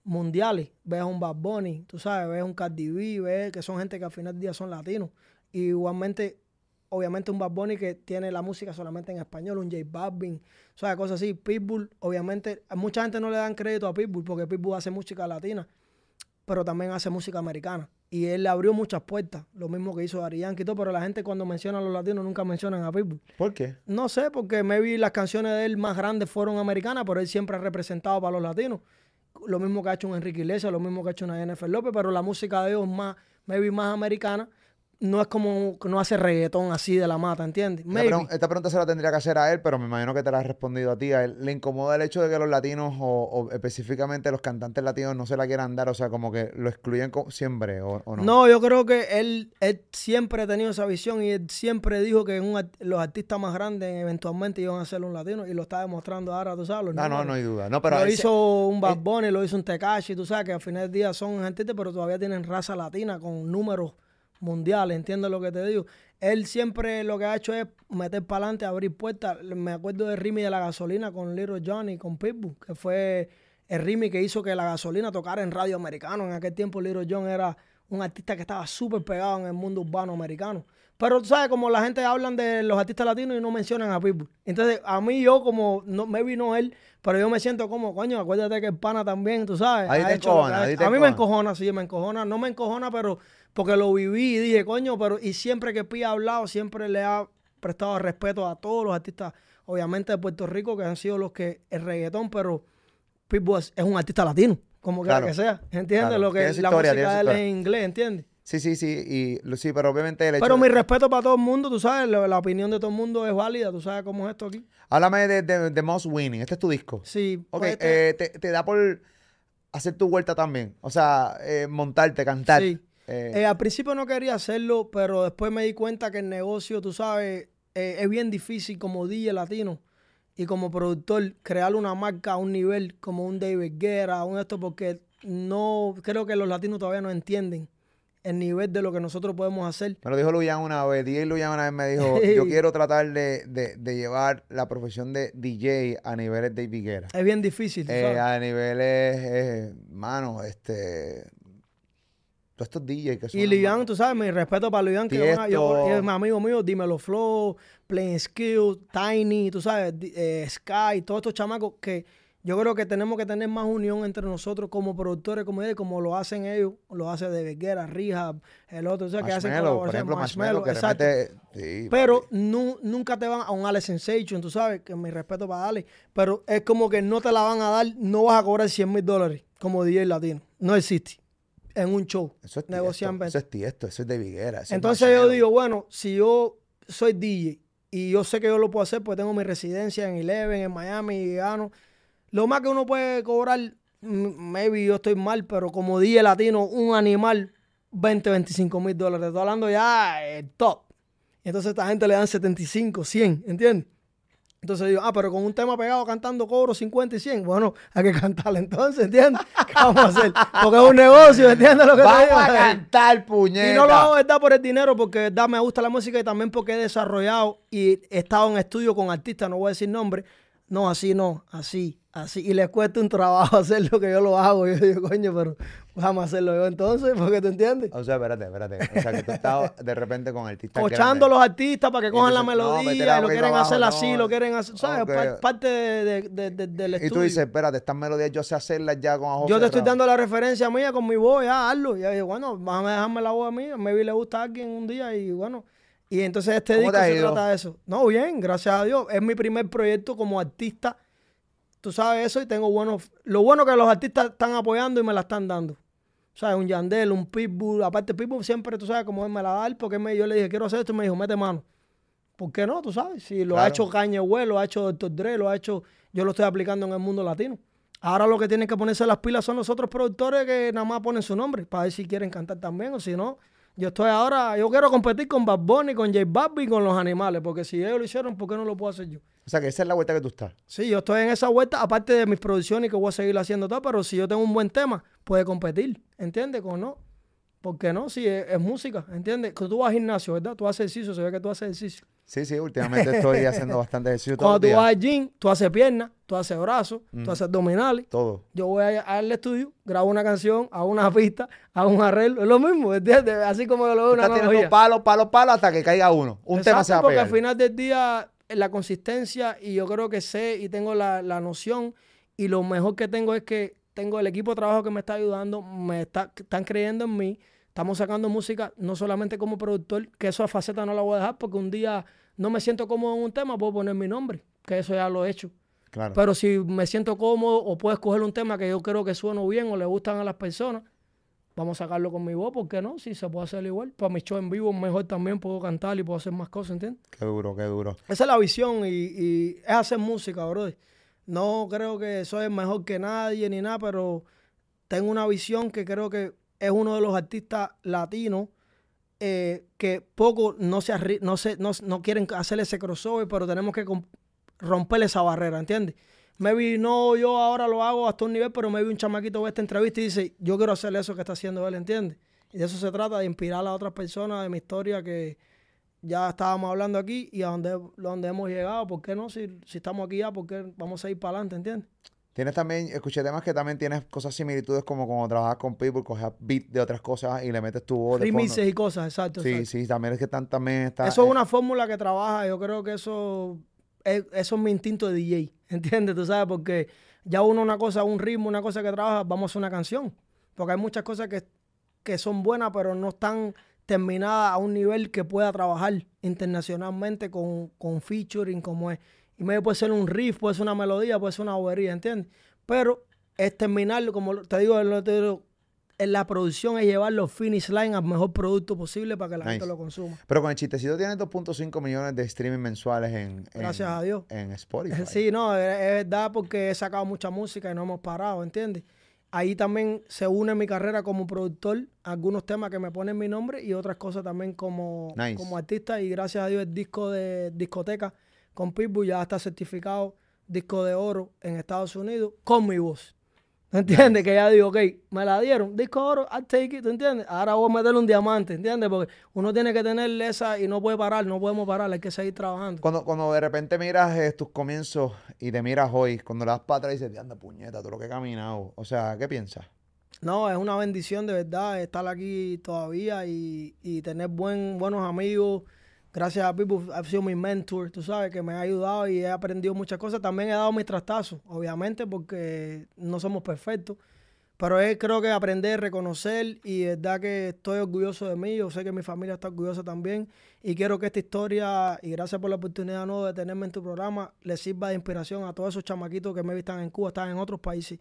mundiales, ves un Bad Bunny, tú sabes, ves un Cardi B, ves que son gente que al final del día son latinos. Y igualmente obviamente un Bad Bunny que tiene la música solamente en español, un J Balvin, o sea, cosas así. Pitbull, obviamente, mucha gente no le dan crédito a Pitbull porque Pitbull hace música latina, pero también hace música americana. Y él le abrió muchas puertas, lo mismo que hizo Ari Yankee y todo, pero la gente cuando menciona a los latinos nunca mencionan a Pitbull. ¿Por qué? No sé, porque maybe las canciones de él más grandes fueron americanas, pero él siempre ha representado para los latinos. Lo mismo que ha hecho un Enrique Iglesias, lo mismo que ha hecho una Jennifer López, pero la música de ellos más, maybe más americana no es como que no hace reggaetón así de la mata, ¿entiendes? Esta, pregun- esta pregunta se la tendría que hacer a él, pero me imagino que te la has respondido a ti. A él le incomoda el hecho de que los latinos o, o específicamente los cantantes latinos no se la quieran dar, o sea, como que lo excluyen siempre o, o no. No, yo creo que él, él siempre ha tenido esa visión y él siempre dijo que un art- los artistas más grandes eventualmente iban a ser un latino y lo está demostrando ahora, tú sabes. los No, no, no hay duda. No, pero lo se- hizo un Bad él- Bunny, lo hizo un Tekashi, tú sabes que al final del día son artistas, pero todavía tienen raza latina con números mundiales, ¿entiendes lo que te digo? Él siempre lo que ha hecho es meter para adelante, abrir puertas. Me acuerdo de Rimi de la gasolina con Little Johnny, con Pitbull, que fue el Rimi que hizo que la gasolina tocara en radio americano. En aquel tiempo Little John era un artista que estaba súper pegado en el mundo urbano americano. Pero tú sabes, como la gente hablan de los artistas latinos y no mencionan a Pitbull. Entonces, a mí yo como, no, maybe no él, pero yo me siento como, coño, acuérdate que el pana también, tú sabes. Ahí te encojona, ahí te a mí me encojona, sí, me encojona. No me encojona, pero porque lo viví y dije, coño, pero y siempre que Pi ha hablado, siempre le ha prestado respeto a todos los artistas, obviamente de Puerto Rico, que han sido los que el reggaetón, pero Pitbull es, un artista latino, como quiera Claro. que sea, ¿entiendes? Claro. Lo que la historia, música de él es en inglés, ¿entiendes? Sí, sí, sí. Y, sí, pero obviamente el hecho Pero de- mi respeto para todo el mundo, tú sabes, la, la opinión de todo el mundo es válida, tú sabes cómo es esto aquí. Háblame de, de, de Most Winning. Este es tu disco. Sí, Ok, pues este- eh, te, te da por hacer tu vuelta también. O sea, eh, montarte, cantar. Sí. Eh, Eh, al principio no quería hacerlo, pero después me di cuenta que el negocio, tú sabes, eh, es bien difícil como DJ latino y como productor crear una marca a un nivel como un David Guerra, un esto, porque no creo que los latinos todavía no entienden el nivel de lo que nosotros podemos hacer. Me lo dijo Luyan una vez. DJ Luyan una vez me dijo, yo quiero tratar de, de- de llevar la profesión de DJ a niveles de Viguera. Es bien difícil, tú Eh, sabes. a niveles, mano, este... Todos estos DJs que son... Y Lian, tú sabes, mi respeto para Lian, que es mi amigo mío, Dímelo Flow, Playing Skill, Tiny, tú sabes, eh, Sky, todos estos chamacos que yo creo que tenemos que tener más unión entre nosotros como productores, como ellos, como lo hacen ellos, lo hace de Veguera, Rehab, el otro, o sea, que hacen por ejemplo, Marshmello, que exacto. Sí, Pero nu- nunca te van a un Alex Sensation, tú sabes, que mi respeto para Ale, pero es como que no te la van a dar, no vas a cobrar 100 mil dólares como DJ latino. No existe en un show. Eso es negocian tiesto, eso es tiesto, eso es de Viguera. Entonces yo digo, bueno, si yo soy DJ y yo sé que yo lo puedo hacer, pues tengo mi residencia en Eleven, en Miami, y gano. Lo más que uno puede cobrar, m- maybe yo estoy mal, pero como DJ latino, un animal, 20, 25 mil dólares. Estoy hablando ya el top. Entonces esta gente le dan 75, 100, ¿entiendes? Entonces digo, ah, pero con un tema pegado cantando cobro 50 y 100. Bueno, hay que cantar entonces, ¿entiendes? ¿Qué vamos a hacer? Porque es un negocio, ¿entiendes lo que te Vamos digo? a cantar, puñeta. Y no lo hago verdad por el dinero, porque verdad me gusta la música y también porque he desarrollado y he estado en estudio con artistas, no voy a decir nombre. No, así no, así, así. Y les cuesta un trabajo hacer lo que yo lo hago. Y yo digo, coño, pero vamos a hacerlo yo entonces, porque te entiendes. O sea, espérate, espérate. O sea, que tú estás de repente con artistas Cochando a los artistas para que Y cojan la entonces, melodía y lo quieren abajo, hacer no. así, lo quieren hacer, ¿sabes? Parte de, de- de- de- del Y estudio. tú dices, espérate, estas melodías yo sé hacerlas ya con ojos Yo te estoy dando la referencia mía con mi voz, ya, hazlo. Y yo digo, bueno, déjame dejarme la voz a mí, maybe le gusta a alguien un día y bueno. Y entonces este ¿Cómo disco se trata de eso. No, bien, gracias a Dios. Es mi primer proyecto como artista. Tú sabes eso y tengo buenos... Lo bueno que los artistas están apoyando y me la están dando. ¿Sabes? Un Yandel, un Pitbull. Aparte, Pitbull siempre, tú sabes, como él me la da, porque me- yo le dije, quiero hacer esto y me dijo, mete mano. ¿Por qué no? Tú sabes. Si lo ha hecho Kanye West, lo ha hecho Dr. Dre, lo ha hecho... Yo lo estoy aplicando en el mundo latino. Ahora lo que tienen que ponerse las pilas son los otros productores que nada más ponen su nombre para ver si quieren cantar también o si no. Yo estoy ahora, yo quiero competir con Bad Bunny, con J Balvin y con los animales, porque si ellos lo hicieron, ¿por qué no lo puedo hacer yo? O sea, que esa es la vuelta que tú estás. Sí, yo estoy en esa vuelta, aparte de mis producciones que voy a seguir haciendo todo, pero si yo tengo un buen tema, puede competir, ¿entiendes? Con no. ¿Por qué no? Si es, es música, ¿entiendes? Que tú vas al gimnasio, ¿verdad? Tú haces ejercicio, se ve que tú haces ejercicio. Sí, sí, últimamente estoy haciendo bastante ejercicio Cuando los tú vas al gym, tú haces piernas, tú haces brazos, Mm. tú haces abdominales. Todo. Yo voy al estudio, grabo una canción, hago una pista, hago un arreglo. Es lo mismo, ¿entiendes? Así como lo veo una estás tirando analogía. palo, palo, palo hasta que caiga uno. Un tema se va a porque pegar. al final del día la consistencia y yo creo que sé y tengo la, la noción y lo mejor que tengo es que tengo el equipo de trabajo que me está ayudando, me está, están creyendo en mí, estamos sacando música no solamente como productor, que esa faceta no la voy a dejar porque un día no me siento cómodo en un tema, puedo poner mi nombre, que eso ya lo he hecho. Claro. Pero si me siento cómodo o puedo escoger un tema que yo creo que sueno bien o le gustan a las personas, vamos a sacarlo con mi voz, ¿por qué no? Si se puede hacer igual. Para mi show en vivo mejor también puedo cantar y puedo hacer más cosas, ¿entiendes? Qué duro, qué duro. Esa es la visión y, y es hacer música, bro. No creo que soy mejor que nadie ni nada, pero tengo una visión que creo que es uno de los artistas latinos eh, que poco no se, no, se no, no quieren hacer ese crossover, pero tenemos que romper esa barrera, ¿entiendes? Maybe no, yo ahora lo hago hasta un nivel, pero maybe un chamaquito ve esta entrevista y dice, yo quiero hacer eso que está haciendo él, ¿entiendes? Y de eso se trata, de inspirar a otras personas de mi historia que ya estábamos hablando aquí y a donde, donde hemos llegado, ¿por qué no? Si, si estamos aquí ya, ¿por qué vamos a ir para adelante, ¿entiendes? Tienes también, escuché temas que también tienes cosas similitudes como cuando trabajas con People, coges beat de otras cosas y le metes tu voz. Remixes y cosas, exacto. Sí, exacto. sí, también es que están, también está. Eso es eh, una fórmula que trabaja, yo creo que eso es, eso es mi instinto de DJ, ¿entiendes? Tú sabes, porque ya uno una cosa, un ritmo, una cosa que trabaja, vamos a una canción. Porque hay muchas cosas que, que son buenas, pero no están terminadas a un nivel que pueda trabajar internacionalmente con, con featuring como es. Y medio puede ser un riff, puede ser una melodía, puede ser una bobería, ¿entiendes? Pero es terminarlo, como te digo, en la producción es llevar los finish line al mejor producto posible para que la gente lo consuma. Pero con el chistecito tienes 2.5 millones de streaming mensuales en, en- Gracias a Dios. en Spotify. Sí, no, es, es verdad porque he sacado mucha música y no hemos parado, ¿entiendes? Ahí también se une mi carrera como productor, algunos temas que me ponen mi nombre y otras cosas también como, Nice. como artista. Y gracias a Dios el disco de discoteca con Pitbull ya está certificado disco de oro en Estados Unidos con mi voz. ¿Entiendes? Que ya digo, ok, me la dieron, disco oro, I'll take it, ¿tú entiendes? Ahora voy a meterle un diamante, ¿entiendes? Porque uno tiene que tener esa y no puede parar, no podemos parar, hay que seguir trabajando. Cuando, cuando de repente miras eh, tus comienzos y te miras hoy, cuando le das para atrás y dices, anda puñeta, todo lo que he caminado. O sea, ¿qué piensas? No, es una bendición de verdad estar aquí todavía y, y tener buen, buenos amigos. Gracias a Pipo, ha sido mi mentor, tú sabes, que me ha ayudado y he aprendido muchas cosas. También he dado mis trastazos, obviamente, porque no somos perfectos. Pero es creo que aprender, reconocer y verdad que estoy orgulloso de mí. Yo sé que mi familia está orgullosa también. Y quiero que esta historia, y gracias por la oportunidad ¿no? de tenerme en tu programa, le sirva de inspiración a todos esos chamaquitos que me están en Cuba, están en otros países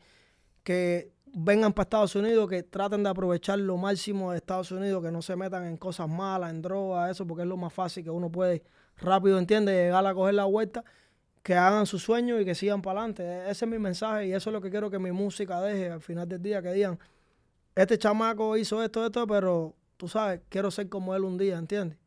que vengan para Estados Unidos, que traten de aprovechar lo máximo de Estados Unidos, que no se metan en cosas malas, en drogas, eso, porque es lo más fácil que uno puede rápido, entiende, llegar a coger la vuelta, que hagan sus sueños y que sigan para adelante. Ese es mi mensaje y eso es lo que quiero que mi música deje al final del día, que digan, este chamaco hizo esto, esto, pero tú sabes, quiero ser como él un día, ¿entiendes?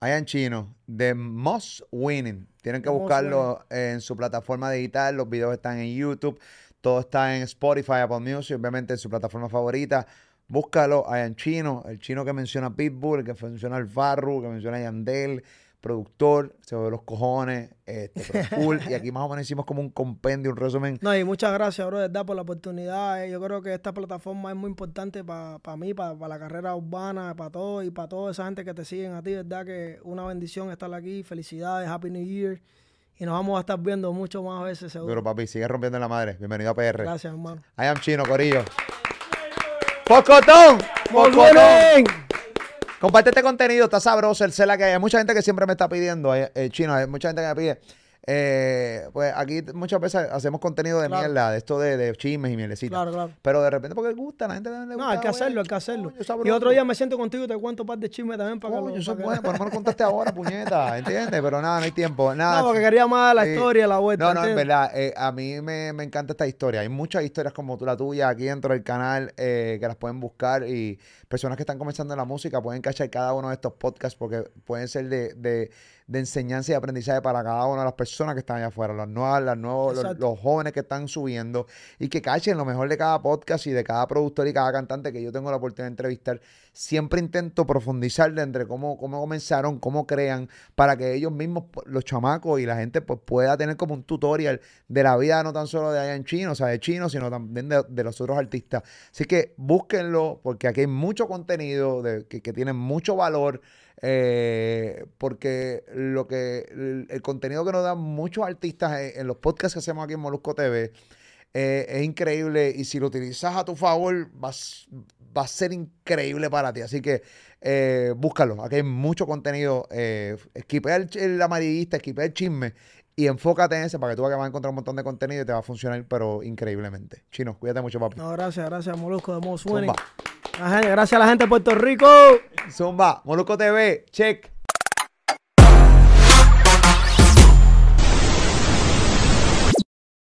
Hayan chino, The Most Winning. Tienen que The buscarlo en su plataforma digital. Los videos están en YouTube. Todo está en Spotify, Apple Music, obviamente en su plataforma favorita. Búscalo, Hayan chino, el chino que menciona Pitbull, el que menciona el Farru, que menciona Yandel, productor, se ve los cojones, este, full. y aquí más o menos hicimos como un compendio, un resumen. No, y muchas gracias, bro, de verdad, por la oportunidad. Eh, Yo creo que esta plataforma es muy importante para mí, para la carrera urbana, para todo y para toda esa gente que te siguen a ti, ¿verdad? Que una bendición estar aquí. Felicidades, Happy New Year. Y nos vamos a estar viendo mucho más veces, seguro. Pero papi, sigue rompiendo la madre. Bienvenido a PR. Gracias, hermano. I am chino, Corillo. ¡Pocotón! ¡Muy ¡Pocotón! Comparte este contenido, está sabroso el cela que hay. Hay mucha gente que siempre me está pidiendo, eh, eh, chino, hay mucha gente que me pide. Eh, pues aquí muchas veces hacemos contenido de Claro. mierda, de esto de, de chismes y mielecitas. Claro, claro. Pero de repente porque gusta, la gente le gusta. No, hay que hacerlo, hay que hacerlo. Coño, Y otro día me siento contigo y te cuento un par de chismes también para que Coño, lo- eso es para que- bueno, por lo menos contaste ahora, puñeta, ¿entiendes? Pero nada, no hay tiempo. Nada. No, porque quería más la Sí. historia, la vuelta. No, no, en ¿entiendes? verdad, eh, a mí me, me encanta esta historia. Hay muchas historias como tú, la tuya, aquí dentro del canal, eh, que las pueden buscar y personas que están comenzando en la música pueden cachar cada uno de estos podcasts porque pueden ser de, de, de enseñanza y aprendizaje para cada una de las personas que están allá afuera, las nuevas, las nuevos, los, jóvenes que están subiendo y que cachen lo mejor de cada podcast y de cada productor y cada cantante que yo tengo la oportunidad de entrevistar. Siempre intento profundizar de entre cómo, cómo comenzaron, cómo crean, para que ellos mismos, los chamacos y la gente, pues pueda tener como un tutorial de la vida, no tan solo de allá en Chino, o sea, de Chino, sino también de, de los otros artistas. Así que búsquenlo, porque aquí hay mucho contenido de, que, que tiene mucho valor. Eh, porque lo que el, contenido que nos dan muchos artistas en, los podcasts que hacemos aquí en Molusco TV eh, es increíble y si lo utilizas a tu favor va, a s- va a ser increíble para ti. Así que eh, búscalo. Aquí hay mucho contenido. Eh, esquipea el, el amarillista, esquipea el chisme y enfócate en ese para que tú vas a encontrar un montón de contenido y te va a funcionar, pero increíblemente. Chino, cuídate mucho, papi. No, gracias, gracias, Molusco de gente- Gracias a la gente de Puerto Rico. Zumba, Molusco TV, check.